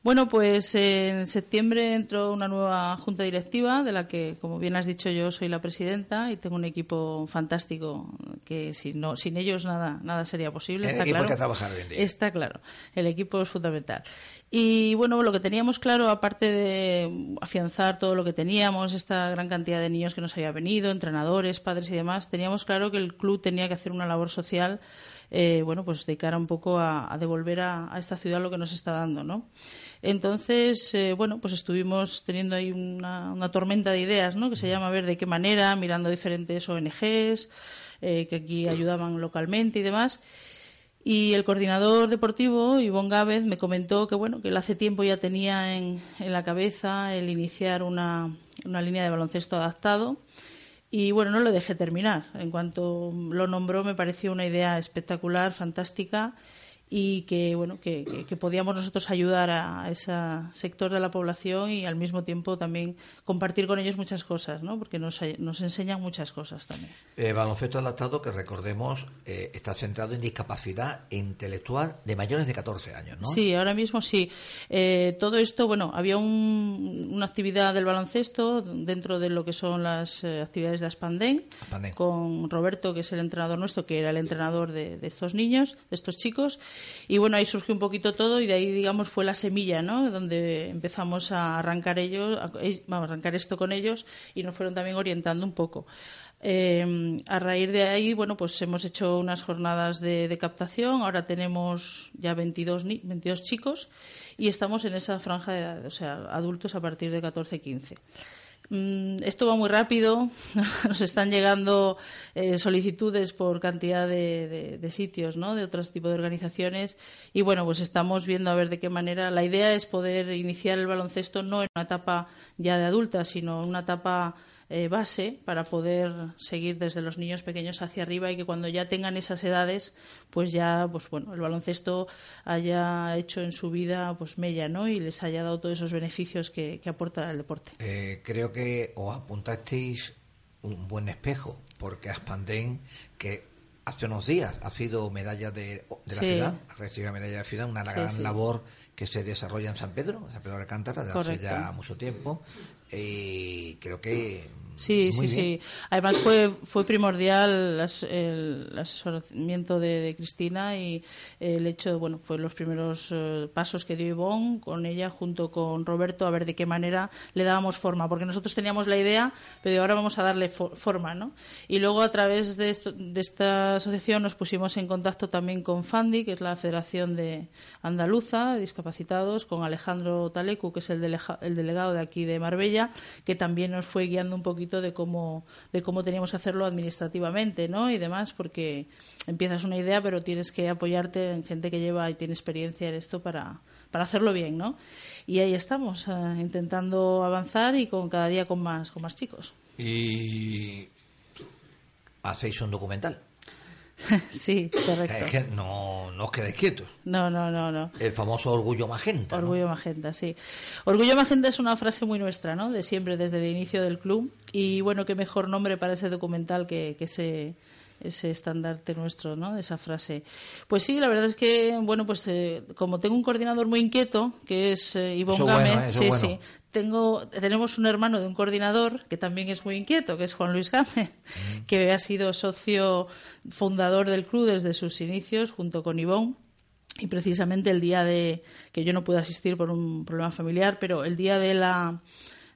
Bueno, pues en septiembre entró una nueva junta directiva de la que, como bien has dicho, yo soy la presidenta y tengo un equipo fantástico que si no, sin ellos nada, nada sería posible. El está equipo claro. que trabajar bien, bien. Está claro. El equipo es fundamental. Y bueno, lo que teníamos claro, aparte de afianzar todo lo que teníamos, esta gran cantidad de niños que nos había venido, entrenadores, padres y demás, teníamos claro que el club tenía que hacer una labor social eh, bueno, pues de cara un poco a, a devolver a, a, esta ciudad lo que nos está dando, ¿no? Entonces, eh, bueno, pues estuvimos teniendo ahí una, tormenta de ideas, ¿no? Que se llama a ver de qué manera, mirando diferentes ONGs eh, que aquí ayudaban localmente y demás. Y el coordinador deportivo, Ivonne Gávez, me comentó que bueno, que él hace tiempo ya tenía en, en la cabeza el iniciar una, una línea de baloncesto adaptado y bueno, no lo dejé terminar. En cuanto lo nombró, me pareció una idea espectacular, fantástica y que bueno que, que, que, podíamos nosotros ayudar a ese sector de la población y al mismo tiempo también compartir con ellos muchas cosas ¿no? porque nos, nos enseñan muchas cosas también eh, baloncesto adaptado que recordemos eh, está centrado en discapacidad intelectual de mayores de 14 años ¿no? sí ahora mismo sí eh, todo esto bueno había un, una actividad del baloncesto dentro de lo que son las eh, actividades de Aspandén, Aspandén, con Roberto que es el entrenador nuestro que era el entrenador de, de estos niños de estos chicos y bueno, ahí surgió un poquito todo y de ahí, digamos, fue la semilla, ¿no? Donde empezamos a arrancar ellos, a, vamos, a arrancar esto con ellos y nos fueron también orientando un poco. Eh, a raíz de ahí, bueno, pues hemos hecho unas jornadas de, de captación. Ahora tenemos ya 22, 22 chicos y estamos en esa franja de edad, o sea, adultos a partir de 14, 15. Mm, esto va muy rápido, nos están llegando eh, solicitudes por cantidad de sitios, ¿no? de otros tipos de organizaciones y bueno, pues estamos viendo a ver de qué manera. La idea es poder iniciar el baloncesto no en una etapa ya de adulta, sino en una etapa eh, base para poder seguir desde los niños pequeños hacia arriba y que cuando ya tengan esas edades, pues ya, pues bueno, el baloncesto haya hecho en su vida pues mella, ¿no? Y les haya dado todos esos beneficios que, que aporta el deporte. Eh, creo que os apuntasteis un buen espejo, porque Aspandén, que hace unos días ha sido medalla de, de la Sí. ciudad, ha recibido medalla de la ciudad, una Sí, gran sí. labor que se desarrolla en San Pedro, en San Pedro de Alcántara, desde Correcto. hace ya mucho tiempo. Y creo que. Sí, muy sí, bien. sí. Además fue, fue primordial las- el, asesoramiento de, de Cristina y el hecho, bueno, fue los primeros eh, pasos que dio Ivonne con ella junto con Roberto a ver de qué manera le dábamos forma, porque nosotros teníamos la idea, pero ahora vamos a darle fo- forma, ¿no? Y luego a través de, esto- de esta asociación nos pusimos en contacto también con FANDI, que es la Federación de Andaluza de Discapacitados, con Alejandro Talecu, que es el, delega- el delegado de aquí de Marbella, que también nos fue guiando un poquito de cómo, de cómo teníamos que hacerlo administrativamente, ¿no? Y demás, porque empiezas una idea, pero tienes que apoyarte en gente que lleva y tiene experiencia en esto para, para hacerlo bien, ¿no? Y ahí estamos, eh, intentando avanzar y con cada día con más, con más chicos. Y. Hacéis un documental. sí, correcto. Es que no, no os quedáis quietos. No, no, no, no. El famoso orgullo magenta. ¿no? Orgullo Magenta, sí. Orgullo Magenta es una frase muy nuestra, ¿no? De siempre, desde el inicio del club. Y bueno, qué mejor nombre para ese documental que, que ese, ese estandarte nuestro, ¿no? De esa frase. Pues sí, la verdad es que, bueno, pues eh, como tengo un coordinador muy inquieto, que es eh, Ivonne Gámez, bueno, sí, bueno. sí. Tengo, tenemos un hermano de un coordinador que también es muy inquieto, que es Juan Luis Gámez, Mm. que ha sido socio fundador del club desde sus inicios, junto con Ivonne. Y precisamente el día de que yo no pude asistir por un problema familiar, pero el día de la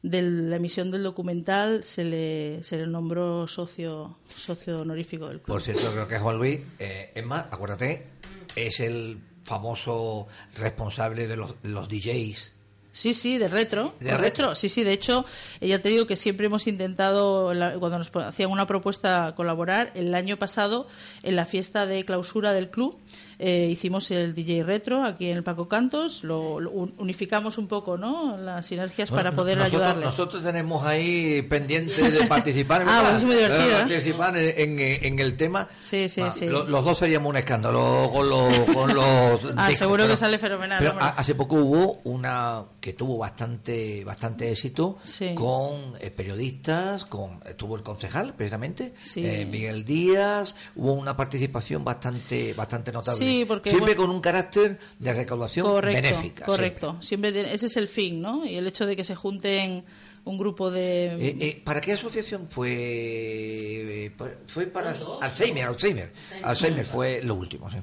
de la emisión del documental se le, se le nombró socio socio honorífico del club. Por cierto, creo que Juan Luis, eh, es más, acuérdate, es el famoso responsable de los, los DJs. Sí, sí, de retro. De correcto. retro. Sí, sí, de hecho, ya te digo que siempre hemos intentado, cuando nos hacían una propuesta, colaborar. El año pasado, en la fiesta de clausura del club, eh, hicimos el DJ retro aquí en el Paco Cantos. Lo, lo un- unificamos un poco, ¿no? Las sinergias para poder nosotros, ayudarles. Nosotros tenemos ahí pendiente de participar, Ah, pues es muy divertido, ¿eh? participar en, en- en el tema. Sí, sí, Ah, sí. lo- los dos seríamos un escándalo con los, con los Ah, discos, seguro que sale fenomenal, pero hace poco hubo una que tuvo bastante bastante éxito Sí. con eh, periodistas, con estuvo el concejal precisamente, Sí. eh, Miguel Díaz, hubo una participación bastante bastante notable. Sí, Sí, porque, Siempre bueno- con un carácter de recaudación correcto, benéfica. correcto. Siempre tiene- ese es el fin, ¿no? Y el hecho de que se junten un grupo de siempre. Eh, eh, ¿Para qué asociación fue? eh, Fue para Alzheimer, Alzheimer. Alzheimer fue lo último. sí.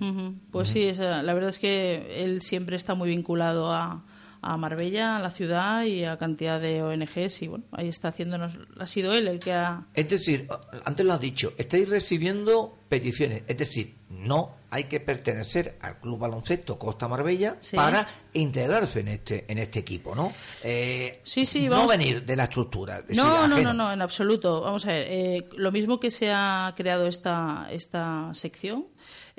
Pues sí, esa- la verdad es que él siempre está muy vinculado a, a Marbella, a la ciudad y a cantidad de ONGs y bueno, ahí está haciéndonos, ha sido él el que ha... Es decir, antes lo has dicho, estáis recibiendo peticiones. Es decir, no hay que pertenecer al Club Baloncesto Costa Marbella Sí. para integrarse en este en este equipo, ¿no? Eh, Sí, sí, no vamos- venir de la estructura. es decir, No, no, no, no, en absoluto. Vamos a ver, eh, lo mismo que se ha creado esta, esta sección,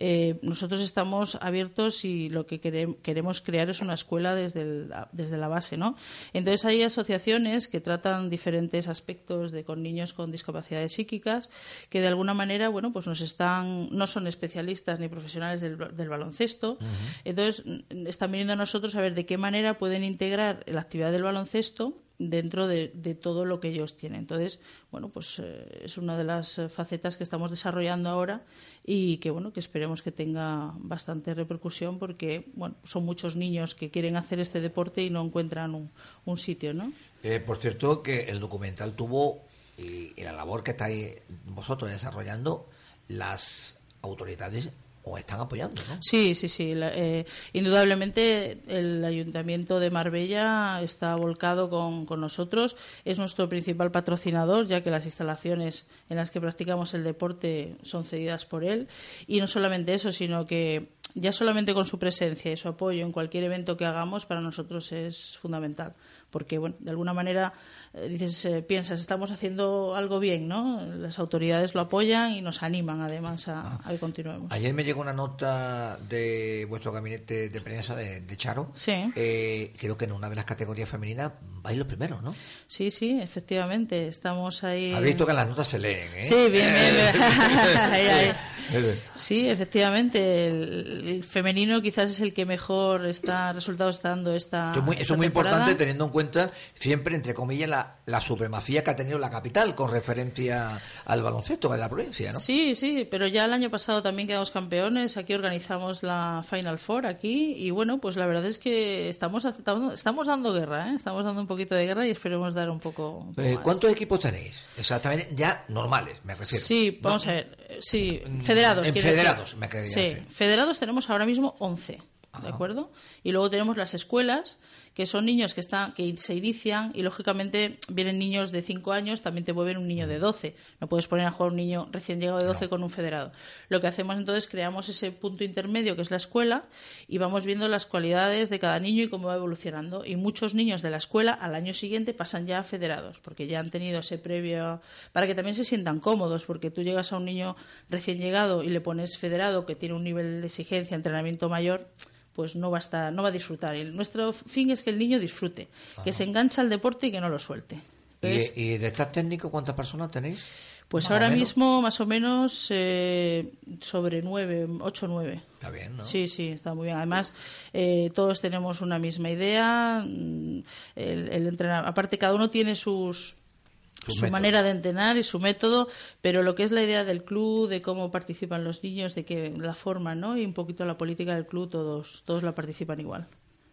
eh, nosotros estamos abiertos y lo que quere- queremos crear es una escuela desde, el- desde la base, ¿no? Entonces hay asociaciones que tratan diferentes aspectos de con niños con discapacidades psíquicas que de alguna manera, bueno, pues nos están, no son especialistas ni profesionales del, del baloncesto, entonces están viniendo a nosotros a ver de qué manera pueden integrar la actividad del baloncesto dentro de, todo lo que ellos tienen. Entonces, bueno, pues eh, es una de las eh, facetas que estamos desarrollando ahora y que, bueno, que esperemos que tenga bastante repercusión porque, bueno, son muchos niños que quieren hacer este deporte y no encuentran un, un sitio, ¿no? Eh, por cierto, que el documental tuvo, y, y la labor que estáis vosotros desarrollando, las autoridades están apoyando. Sí, sí, sí. la- eh, indudablemente el Ayuntamiento de Marbella está volcado con nosotros. Es nuestro principal patrocinador, ya que las instalaciones en las que practicamos el deporte son cedidas por él. Y no solamente eso, sino que ya solamente con su presencia y su apoyo en cualquier evento que hagamos para nosotros es fundamental. Porque, bueno, de alguna manera eh, dices, eh, piensas, estamos haciendo algo bien, ¿no? Las autoridades lo apoyan y nos animan además a, a que continuemos. Ayer me llegó una nota de vuestro gabinete de prensa de, de Charo. Sí. Eh, creo que en una de las categorías femeninas vais los primeros, ¿no? Sí, sí, efectivamente. Estamos ahí. Habéis visto que las notas se leen, ¿eh? Sí, bien, bien. Sí, efectivamente. El, el femenino quizás es el que mejor está resultados está dando esta. Eso es muy, eso esta es muy temporada. importante teniendo en cuenta siempre, entre comillas, la, la supremacía que ha tenido la capital con referencia al baloncesto de la provincia, ¿no? Sí, sí, pero ya el año pasado también quedamos campeones. Aquí organizamos la Final Four aquí y bueno, pues la verdad es que estamos estamos, dando guerra, ¿eh? estamos dando un poquito de guerra y esperemos dar un poco. un poco Eh, más. ¿Cuántos equipos tenéis? Exactamente, ya normales, me refiero. Sí, No, vamos a ver. Sí, federados. en federados, decir. me Sí, decir. federados tenemos ahora mismo 11, ¿de acuerdo? Y luego tenemos las escuelas, que son niños que están que se inician y lógicamente vienen niños de 5 años, también te mueven un niño de 12. No puedes poner a jugar un niño recién llegado de 12 con un federado. Lo que hacemos entonces creamos ese punto intermedio que es la escuela y vamos viendo las cualidades de cada niño y cómo va evolucionando. Y muchos niños de la escuela al año siguiente pasan ya a federados, porque ya han tenido ese previo para que también se sientan cómodos, porque tú llegas a un niño recién llegado y le pones federado que tiene un nivel de exigencia, entrenamiento mayor, pues no va a estar, no va a disfrutar. Y nuestro fin es que el niño disfrute, que se engancha al deporte y que no lo suelte. Entonces, ¿Y, y de estas técnicos cuántas personas tenéis? pues Más ahora mismo más o menos eh, sobre nueve, ocho o nueve. Está bien, ¿no? Sí, sí, está muy bien. Además, eh, todos tenemos una misma idea. mm, El, el entrenar- aparte, cada uno tiene sus Su manera de entrenar y su método, pero lo que es la idea del club, de cómo participan los niños, de que la forma, ¿no? Y un poquito la política del club, todos, todos la participan igual.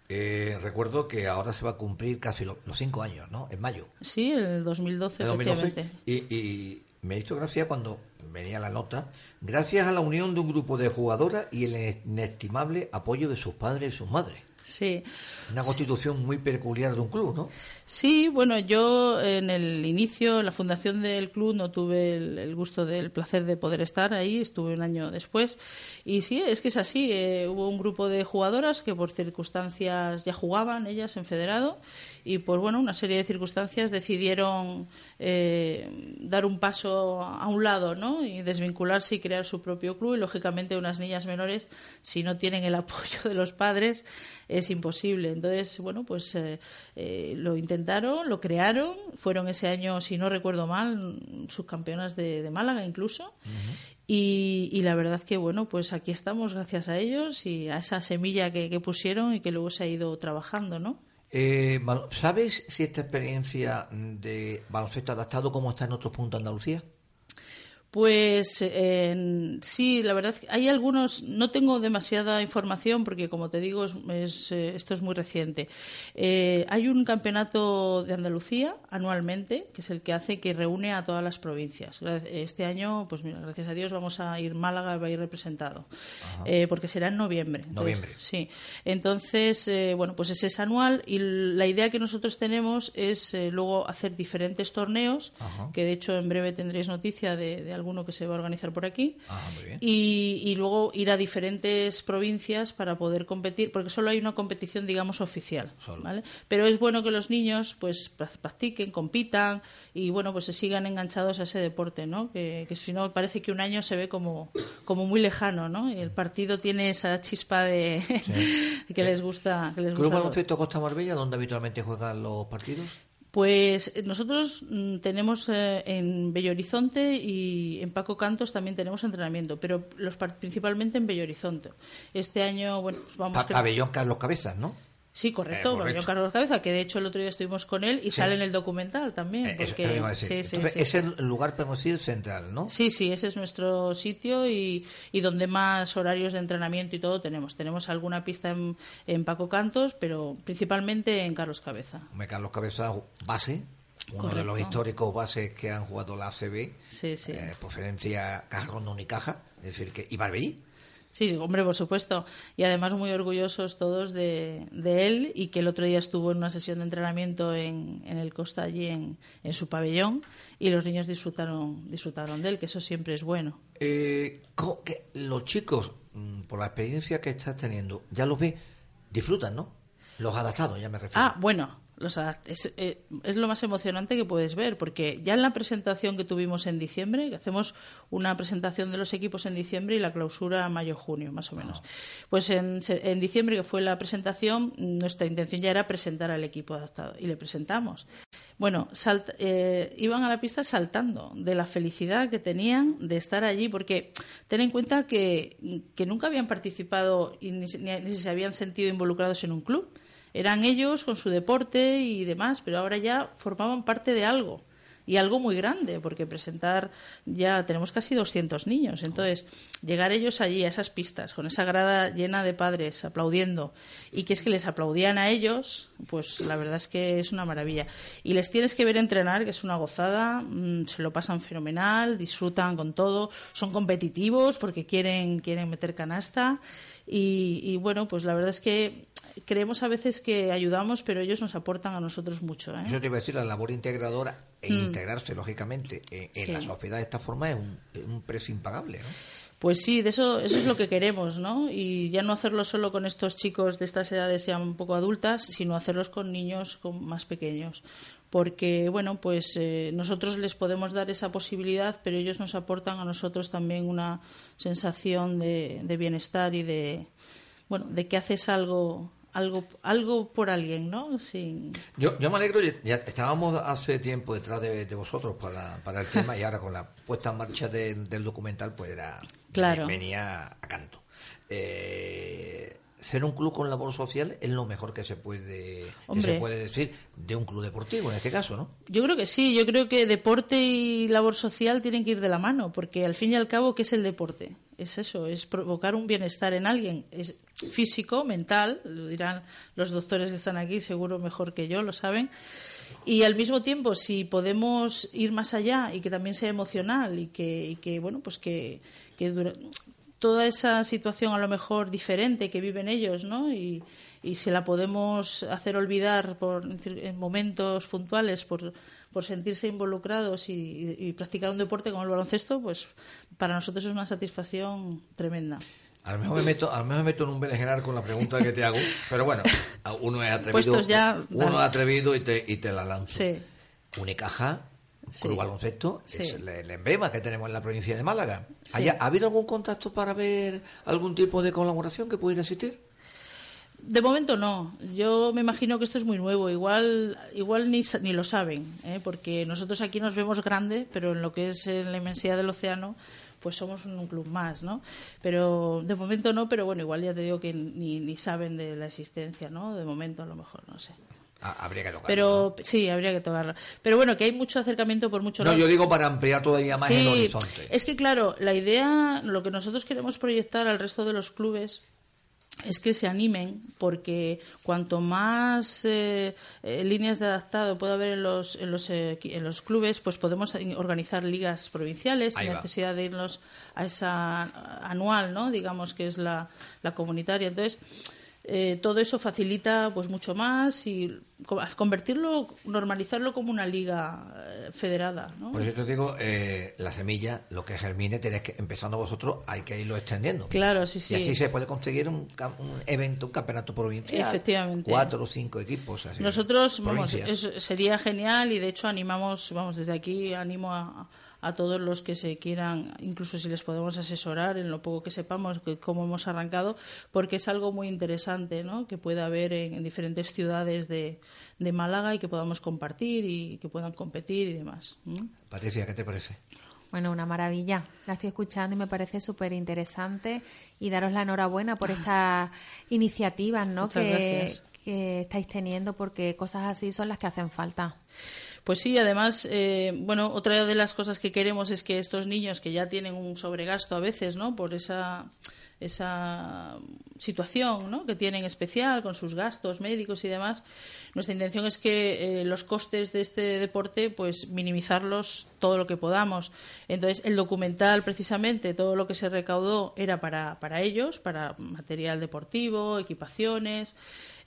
Eh, recuerdo que ahora se va a cumplir casi lo- los cinco años, ¿no? En mayo. Sí, el 2012, de 2012. efectivamente. Y, y me hizo gracia cuando venía la nota, gracias a la unión de un grupo de jugadoras y el inestimable apoyo de sus padres y sus madres. Sí. Una constitución muy peculiar de un club, ¿no? Sí, bueno, yo en el inicio, en la fundación del club, no tuve el, el gusto del placer de poder estar ahí, estuve un año después. Y sí, es que es así, eh, hubo un grupo de jugadoras que por circunstancias ya jugaban ellas en federado y por, bueno, una serie de circunstancias decidieron eh, dar un paso a un lado, ¿no? Y desvincularse y crear su propio club y, lógicamente, unas niñas menores, si no tienen el apoyo de los padres, es imposible. Entonces, bueno, pues eh, eh, lo intentaron, lo crearon, fueron ese año, si no recuerdo mal, subcampeonas de, de Málaga incluso. y, y la verdad que, bueno, pues aquí estamos gracias a ellos y a esa semilla que, que pusieron y que luego se ha ido trabajando, ¿no? Eh, ¿Sabes si esta experiencia de baloncesto adaptado cómo está en otros puntos de Andalucía? Pues eh, sí, la verdad hay algunos, no tengo demasiada información porque como te digo, es, es, eh, esto es muy reciente. Eh, hay un campeonato de Andalucía anualmente, que es el que hace que reúne a todas las provincias. Este año, pues mira, gracias a Dios vamos a ir Málaga, va a ir representado, eh, porque será en noviembre. Entonces, Noviembre. Sí, entonces, bueno, pues ese es anual y la idea que nosotros tenemos es luego hacer diferentes torneos, Ajá. que de hecho en breve tendréis noticia de, de alguno que se va a organizar por aquí, muy bien. y, y luego ir a diferentes provincias para poder competir, porque solo hay una competición, digamos, oficial. ¿vale? Pero es bueno que los niños, pues, pra- practiquen, compitan y, bueno, pues se sigan enganchados a ese deporte, ¿no? Que, que si no parece que un año se ve como, como muy lejano, ¿no? Y el partido tiene esa chispa de que les gusta, que les Club gusta. Baloncesto Costa Marbella, ¿dónde habitualmente juegan los partidos? Pues eh, nosotros mm, tenemos eh, en Bello Horizonte y en Paco Cantos también tenemos entrenamiento, pero los principalmente en Bello Horizonte. Este año, bueno, pues vamos... Pa- que- pabellón Carlos Cabezas, ¿no? Sí, correcto, Eh, correcto. Carlos Cabeza, que de hecho el otro día estuvimos con él y Sí. sale en el documental también. Eh, porque, eso sí, sí, Entonces. Es el lugar conocido central, ¿no? Sí, sí, ese es nuestro sitio y, y donde más horarios de entrenamiento y todo tenemos. Tenemos alguna pista en, en Paco Cantos, pero principalmente en Carlos Cabeza. Carlos Cabezas, base, uno de los históricos bases que han jugado la ACB, Sí, sí. eh, procedencia Caja Ronda Unicaja, es decir, que y Marbellí. Sí, hombre, por supuesto. Y además muy orgullosos todos de, de él y que el otro día estuvo en una sesión de entrenamiento en, en el Costa, allí en, en su pabellón, y los niños disfrutaron, disfrutaron de él, que eso siempre es bueno. Eh, que los chicos, mm, por la experiencia que estás teniendo, ya los ve, disfrutan, ¿no? Los adaptados, ya me refiero. Ah, bueno, es, eh, es lo más emocionante que puedes ver, porque ya en la presentación que tuvimos en diciembre, que hacemos una presentación de los equipos en diciembre y la clausura mayo-junio, más o menos. Pues en, en diciembre, que fue la presentación, nuestra intención ya era presentar al equipo adaptado y le presentamos. Bueno, salt- eh, iban a la pista saltando de la felicidad que tenían de estar allí, porque ten en cuenta que, que nunca habían participado y ni- ni se habían sentido involucrados en un club. Eran ellos con su deporte y demás, pero ahora ya formaban parte de algo. Y algo muy grande, porque presentar ya tenemos casi 200 niños. Entonces, llegar ellos allí a esas pistas, con esa grada llena de padres aplaudiendo, y que es que les aplaudían a ellos, pues la verdad es que es una maravilla. Y les tienes que ver entrenar, que es una gozada, mm, se lo pasan fenomenal, disfrutan con todo, son competitivos porque quieren, quieren meter canasta. Y, y bueno, pues la verdad es que creemos a veces que ayudamos, pero ellos nos aportan a nosotros mucho. ¿eh? Eso te iba a decir, la labor integradora e Mm. integrarse, lógicamente, en, en Sí. la sociedad de esta forma es un, es un precio impagable, ¿no? Pues sí, de eso, eso es lo que queremos, ¿no? Y ya no hacerlo solo con estos chicos de estas edades ya un poco adultas, sino hacerlos con niños con más pequeños. Porque, bueno, pues eh, nosotros les podemos dar esa posibilidad, pero ellos nos aportan a nosotros también una sensación de, de bienestar y de, bueno, de que haces algo, algo, algo por alguien, ¿no? Sin, Yo, yo me alegro, ya- estábamos hace tiempo detrás de, de vosotros para, para el tema y ahora con la puesta en marcha de- del documental pues era Claro. venía a canto. Eh, ser un club con labor social es lo mejor que se puede que se puede decir de un club deportivo en este caso, ¿no? Yo creo que sí, yo creo que deporte y labor social tienen que ir de la mano, porque al fin y al cabo, ¿qué es el deporte? Es eso, es provocar un bienestar en alguien, es físico, mental, lo dirán los doctores que están aquí, seguro mejor que yo, lo saben. Y al mismo tiempo, si podemos ir más allá y que también sea emocional y que, y que bueno, pues que, que toda esa situación a lo mejor diferente que viven ellos, ¿no? Y, y se la podemos hacer olvidar por, en momentos puntuales por, por sentirse involucrados y, y practicar un deporte como el baloncesto, pues para nosotros es una satisfacción tremenda. A lo mejor me meto, a lo mejor me meto en un berenjenar con la pregunta que te hago, pero bueno, uno es atrevido, ya, uno es atrevido y te, y te la lanzo. Sí. Unicaja, Sí. Club Baloncesto, Sí. es el, el emblema que tenemos en la provincia de Málaga. Sí. ¿Haya- ¿Ha habido algún contacto para ver algún tipo de colaboración que pudiera existir? De momento no. Yo me imagino que esto es muy nuevo. Igual, igual ni, ni lo saben, ¿eh? porque nosotros aquí nos vemos grande, pero en lo que es en la inmensidad del océano, pues somos un club más, ¿no? Pero de momento no, pero bueno, igual ya te digo que ni, ni saben de la existencia, ¿no? De momento a lo mejor, no sé. Ah, habría que tocarlo. Pero sí, habría que tocarlo. Pero bueno, que hay mucho acercamiento por mucho No, lado. yo digo para ampliar todavía más el horizonte. es que claro, la idea, lo que nosotros queremos proyectar al resto de los clubes es que se animen porque cuanto más eh, eh, líneas de adaptado pueda haber en los, en, los, eh, en los clubes, pues podemos organizar ligas provinciales Ahí sin va. necesidad de irnos a esa anual, ¿no? digamos que es la, la comunitaria. Entonces, eh, todo eso facilita pues mucho más y co- convertirlo, normalizarlo como una liga eh, federada. ¿no? Por eso te digo, eh, la semilla, lo que germine, tenéis que, empezando vosotros, hay que irlo extendiendo. Claro, sí, sí. Y así se puede conseguir un, un evento, un campeonato provincial. Efectivamente. Cuatro o cinco equipos. así, Nosotros, vamos, es- sería genial y de hecho animamos, vamos, desde aquí animo a, a todos los que se quieran, incluso si les podemos asesorar en lo poco que sepamos, que cómo hemos arrancado, porque es algo muy interesante, ¿no? Que pueda haber en, en diferentes ciudades de, de Málaga y que podamos compartir y que puedan competir y demás. Patricia, ¿qué te parece? Bueno, una maravilla. La estoy escuchando y me parece súper interesante y daros la enhorabuena por estas iniciativas ¿no? Muchas que, gracias. que estáis teniendo porque cosas así son las que hacen falta. Pues sí, además, eh, bueno, otra de las cosas que queremos es que estos niños que ya tienen un sobregasto a veces, ¿no? Por esa esa situación ¿no? que tienen especial con sus gastos médicos y demás nuestra intención es que eh, los costes de este deporte pues minimizarlos todo lo que podamos entonces el documental precisamente todo lo que se recaudó era para, para ellos para material deportivo equipaciones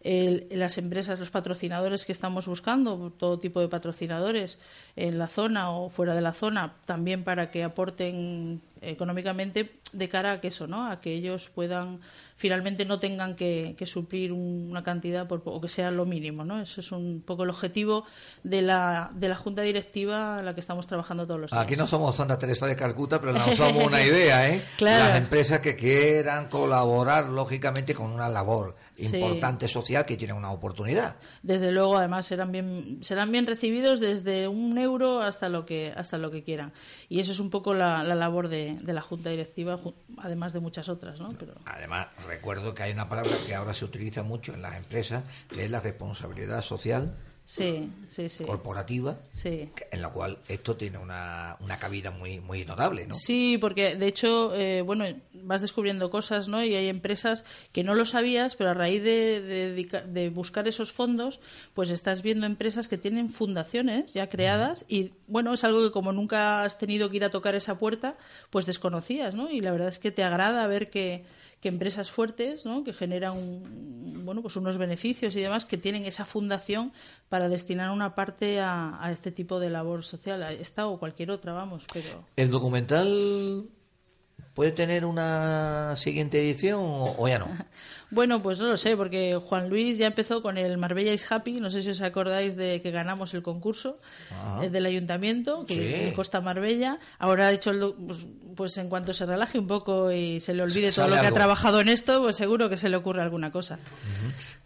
el- las empresas, los patrocinadores que estamos buscando, todo tipo de patrocinadores en la zona o fuera de la zona, también para que aporten económicamente de cara a que eso, ¿no? A que ellos puedan finalmente no tengan que, que suplir un- una cantidad por, o que sea lo mínimo, ¿no? Eso es un poco el objetivo de la, de la junta directiva a la que estamos trabajando todos los días. Aquí no somos Santa Teresa de Calcuta, pero lanzamos una idea, ¿eh? Claro. Las empresas que quieran colaborar, lógicamente, con una labor Sí. importante social que tienen una oportunidad. Desde luego, además serán bien serán bien recibidos desde un euro hasta lo que hasta lo que quieran. Y eso es un poco la, la labor de, de la junta directiva, además de muchas otras, ¿no? Pero Además, recuerdo que hay una palabra que ahora se utiliza mucho en las empresas, que es la responsabilidad social sí, sí, sí, corporativa, en la cual esto tiene una, una cabida muy muy notable, ¿no? Sí, porque de hecho, eh, bueno, vas descubriendo cosas, ¿no? Y hay empresas que no lo sabías, pero a raíz de, de de buscar esos fondos, pues estás viendo empresas que tienen fundaciones ya creadas y, bueno, es algo que como nunca has tenido que ir a tocar esa puerta, pues desconocías, ¿no? Y la verdad es que te agrada ver que, que empresas fuertes, ¿no? Que generan, un- bueno, pues unos beneficios y demás, que tienen esa fundación para destinar una parte a, a este tipo de labor social, a esta o cualquier otra, vamos, pero... ¿El documental puede tener una siguiente edición o, o ya no? Bueno, pues no lo sé, porque Juan Luis ya empezó con el Marbella is Happy. No sé si os acordáis de que ganamos el concurso Ajá. eh, del ayuntamiento, que Sí. Costa Marbella. Ahora ha hecho el. Pues, pues en cuanto se relaje un poco y se le olvide todo lo que algo. ha trabajado en esto, pues seguro que se le ocurre alguna cosa.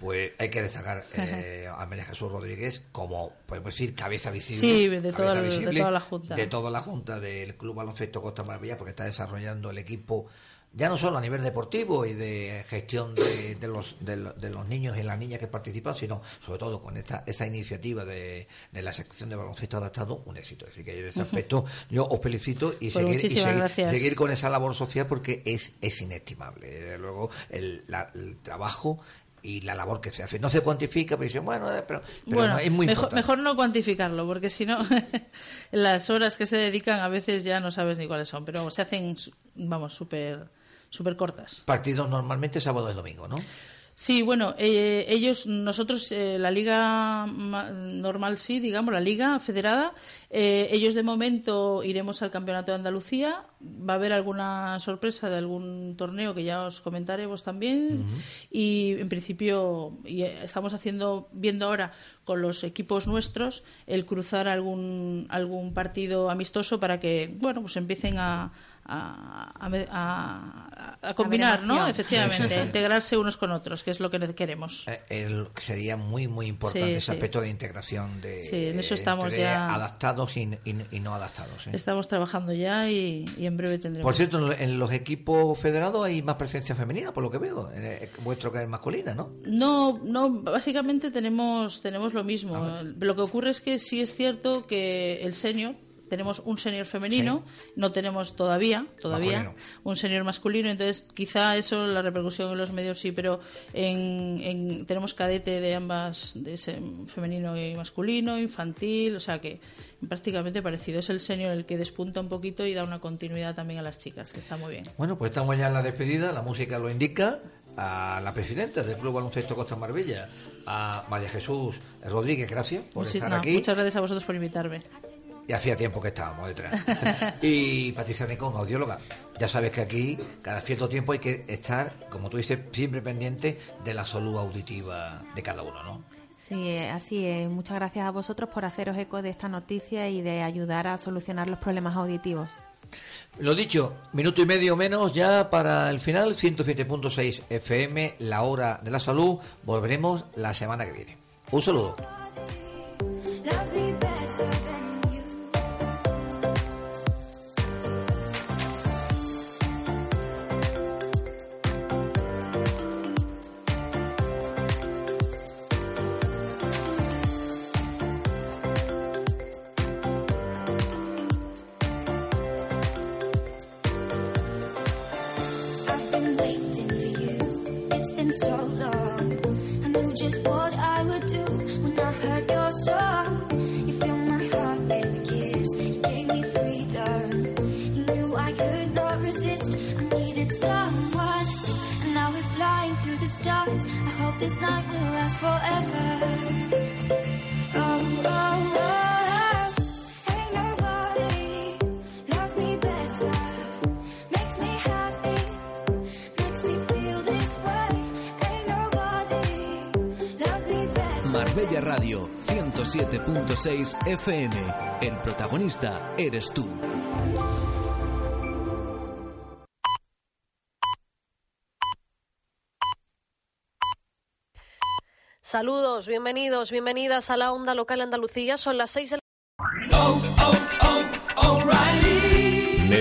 Pues hay que destacar eh, a María Jesús Rodríguez como, podemos decir, cabeza visible. Sí, de cabeza toda el- de visible toda la Junta. De toda la Junta del Club Baloncesto Costa Marbella, porque está desarrollando el equipo, ya no solo a nivel deportivo y de gestión de, de los, de, lo- de los niños y las niñas que participan, sino sobre todo con esta esa iniciativa de, de la sección de baloncesto adaptado, un éxito. Así que en ese aspecto yo os felicito y, Pues seguir, y seguir, con esa labor social porque es, es inestimable. Desde luego, el, la- el trabajo y la labor que se hace. No se cuantifica, pero dicen, bueno, eh, pero, pero bueno, no, es muy mejor, importante. mejor no cuantificarlo, porque si no, las horas que se dedican a veces ya no sabes ni cuáles son, pero se hacen, vamos, súper súper cortas. Partidos normalmente sábado y domingo, ¿no? Sí, bueno, eh, ellos, nosotros, eh, la liga ma- normal sí, digamos, la liga federada, eh, ellos de momento iremos al Campeonato de Andalucía, va a haber alguna sorpresa de algún torneo que ya os comentaremos también. Y en principio y, eh, estamos haciendo, viendo ahora con los equipos nuestros el cruzar algún, algún partido amistoso para que, bueno, pues empiecen a, a, a combinar, ¿no? Efectivamente, Sí, sí, sí. a integrarse unos con otros, que es lo que queremos. Eh, el- sería muy muy importante Sí, ese sí. aspecto de integración de Sí, en eso estamos entre ya. adaptados y, y- y no adaptados ¿eh? Estamos trabajando ya y, y en breve tendremos. por cierto en, en los equipos federados hay más presencia femenina por lo que veo en el- vuestro que es masculina ¿no? No, no, básicamente tenemos, tenemos lo mismo. Lo que ocurre es que sí es cierto que el senior, tenemos un senior femenino, no tenemos todavía, todavía, Masculino. un senior masculino, entonces quizá eso, la repercusión en los medios sí, pero en, en- tenemos cadete de ambas, de ese femenino y masculino, infantil, o sea que prácticamente parecido. Es el senior el que despunta un poquito y da una continuidad también a las chicas, que está muy bien. Bueno, pues estamos ya en la despedida, la música lo indica, a la presidenta del Club Baloncesto Costa Marbella, a María Jesús Rodríguez, gracias por Muchi- estar no, aquí. Muchas gracias a vosotros por invitarme. Y hacía tiempo que estábamos detrás. y Patricia Nicón, audióloga. Ya sabes que aquí, cada cierto tiempo, hay que estar, como tú dices, siempre pendiente de la salud auditiva de cada uno, ¿no? Sí, eh, así es. Muchas gracias a vosotros por haceros eco de esta noticia y de ayudar a solucionar los problemas auditivos. Lo dicho, minuto y medio menos ya para el final, 107.6 FM, la hora de la salud. Volveremos la semana que viene. Un saludo. Radio 107.6 FM. El protagonista eres tú. Saludos, bienvenidos, bienvenidas a la onda local Andalucía. Son las 6 de la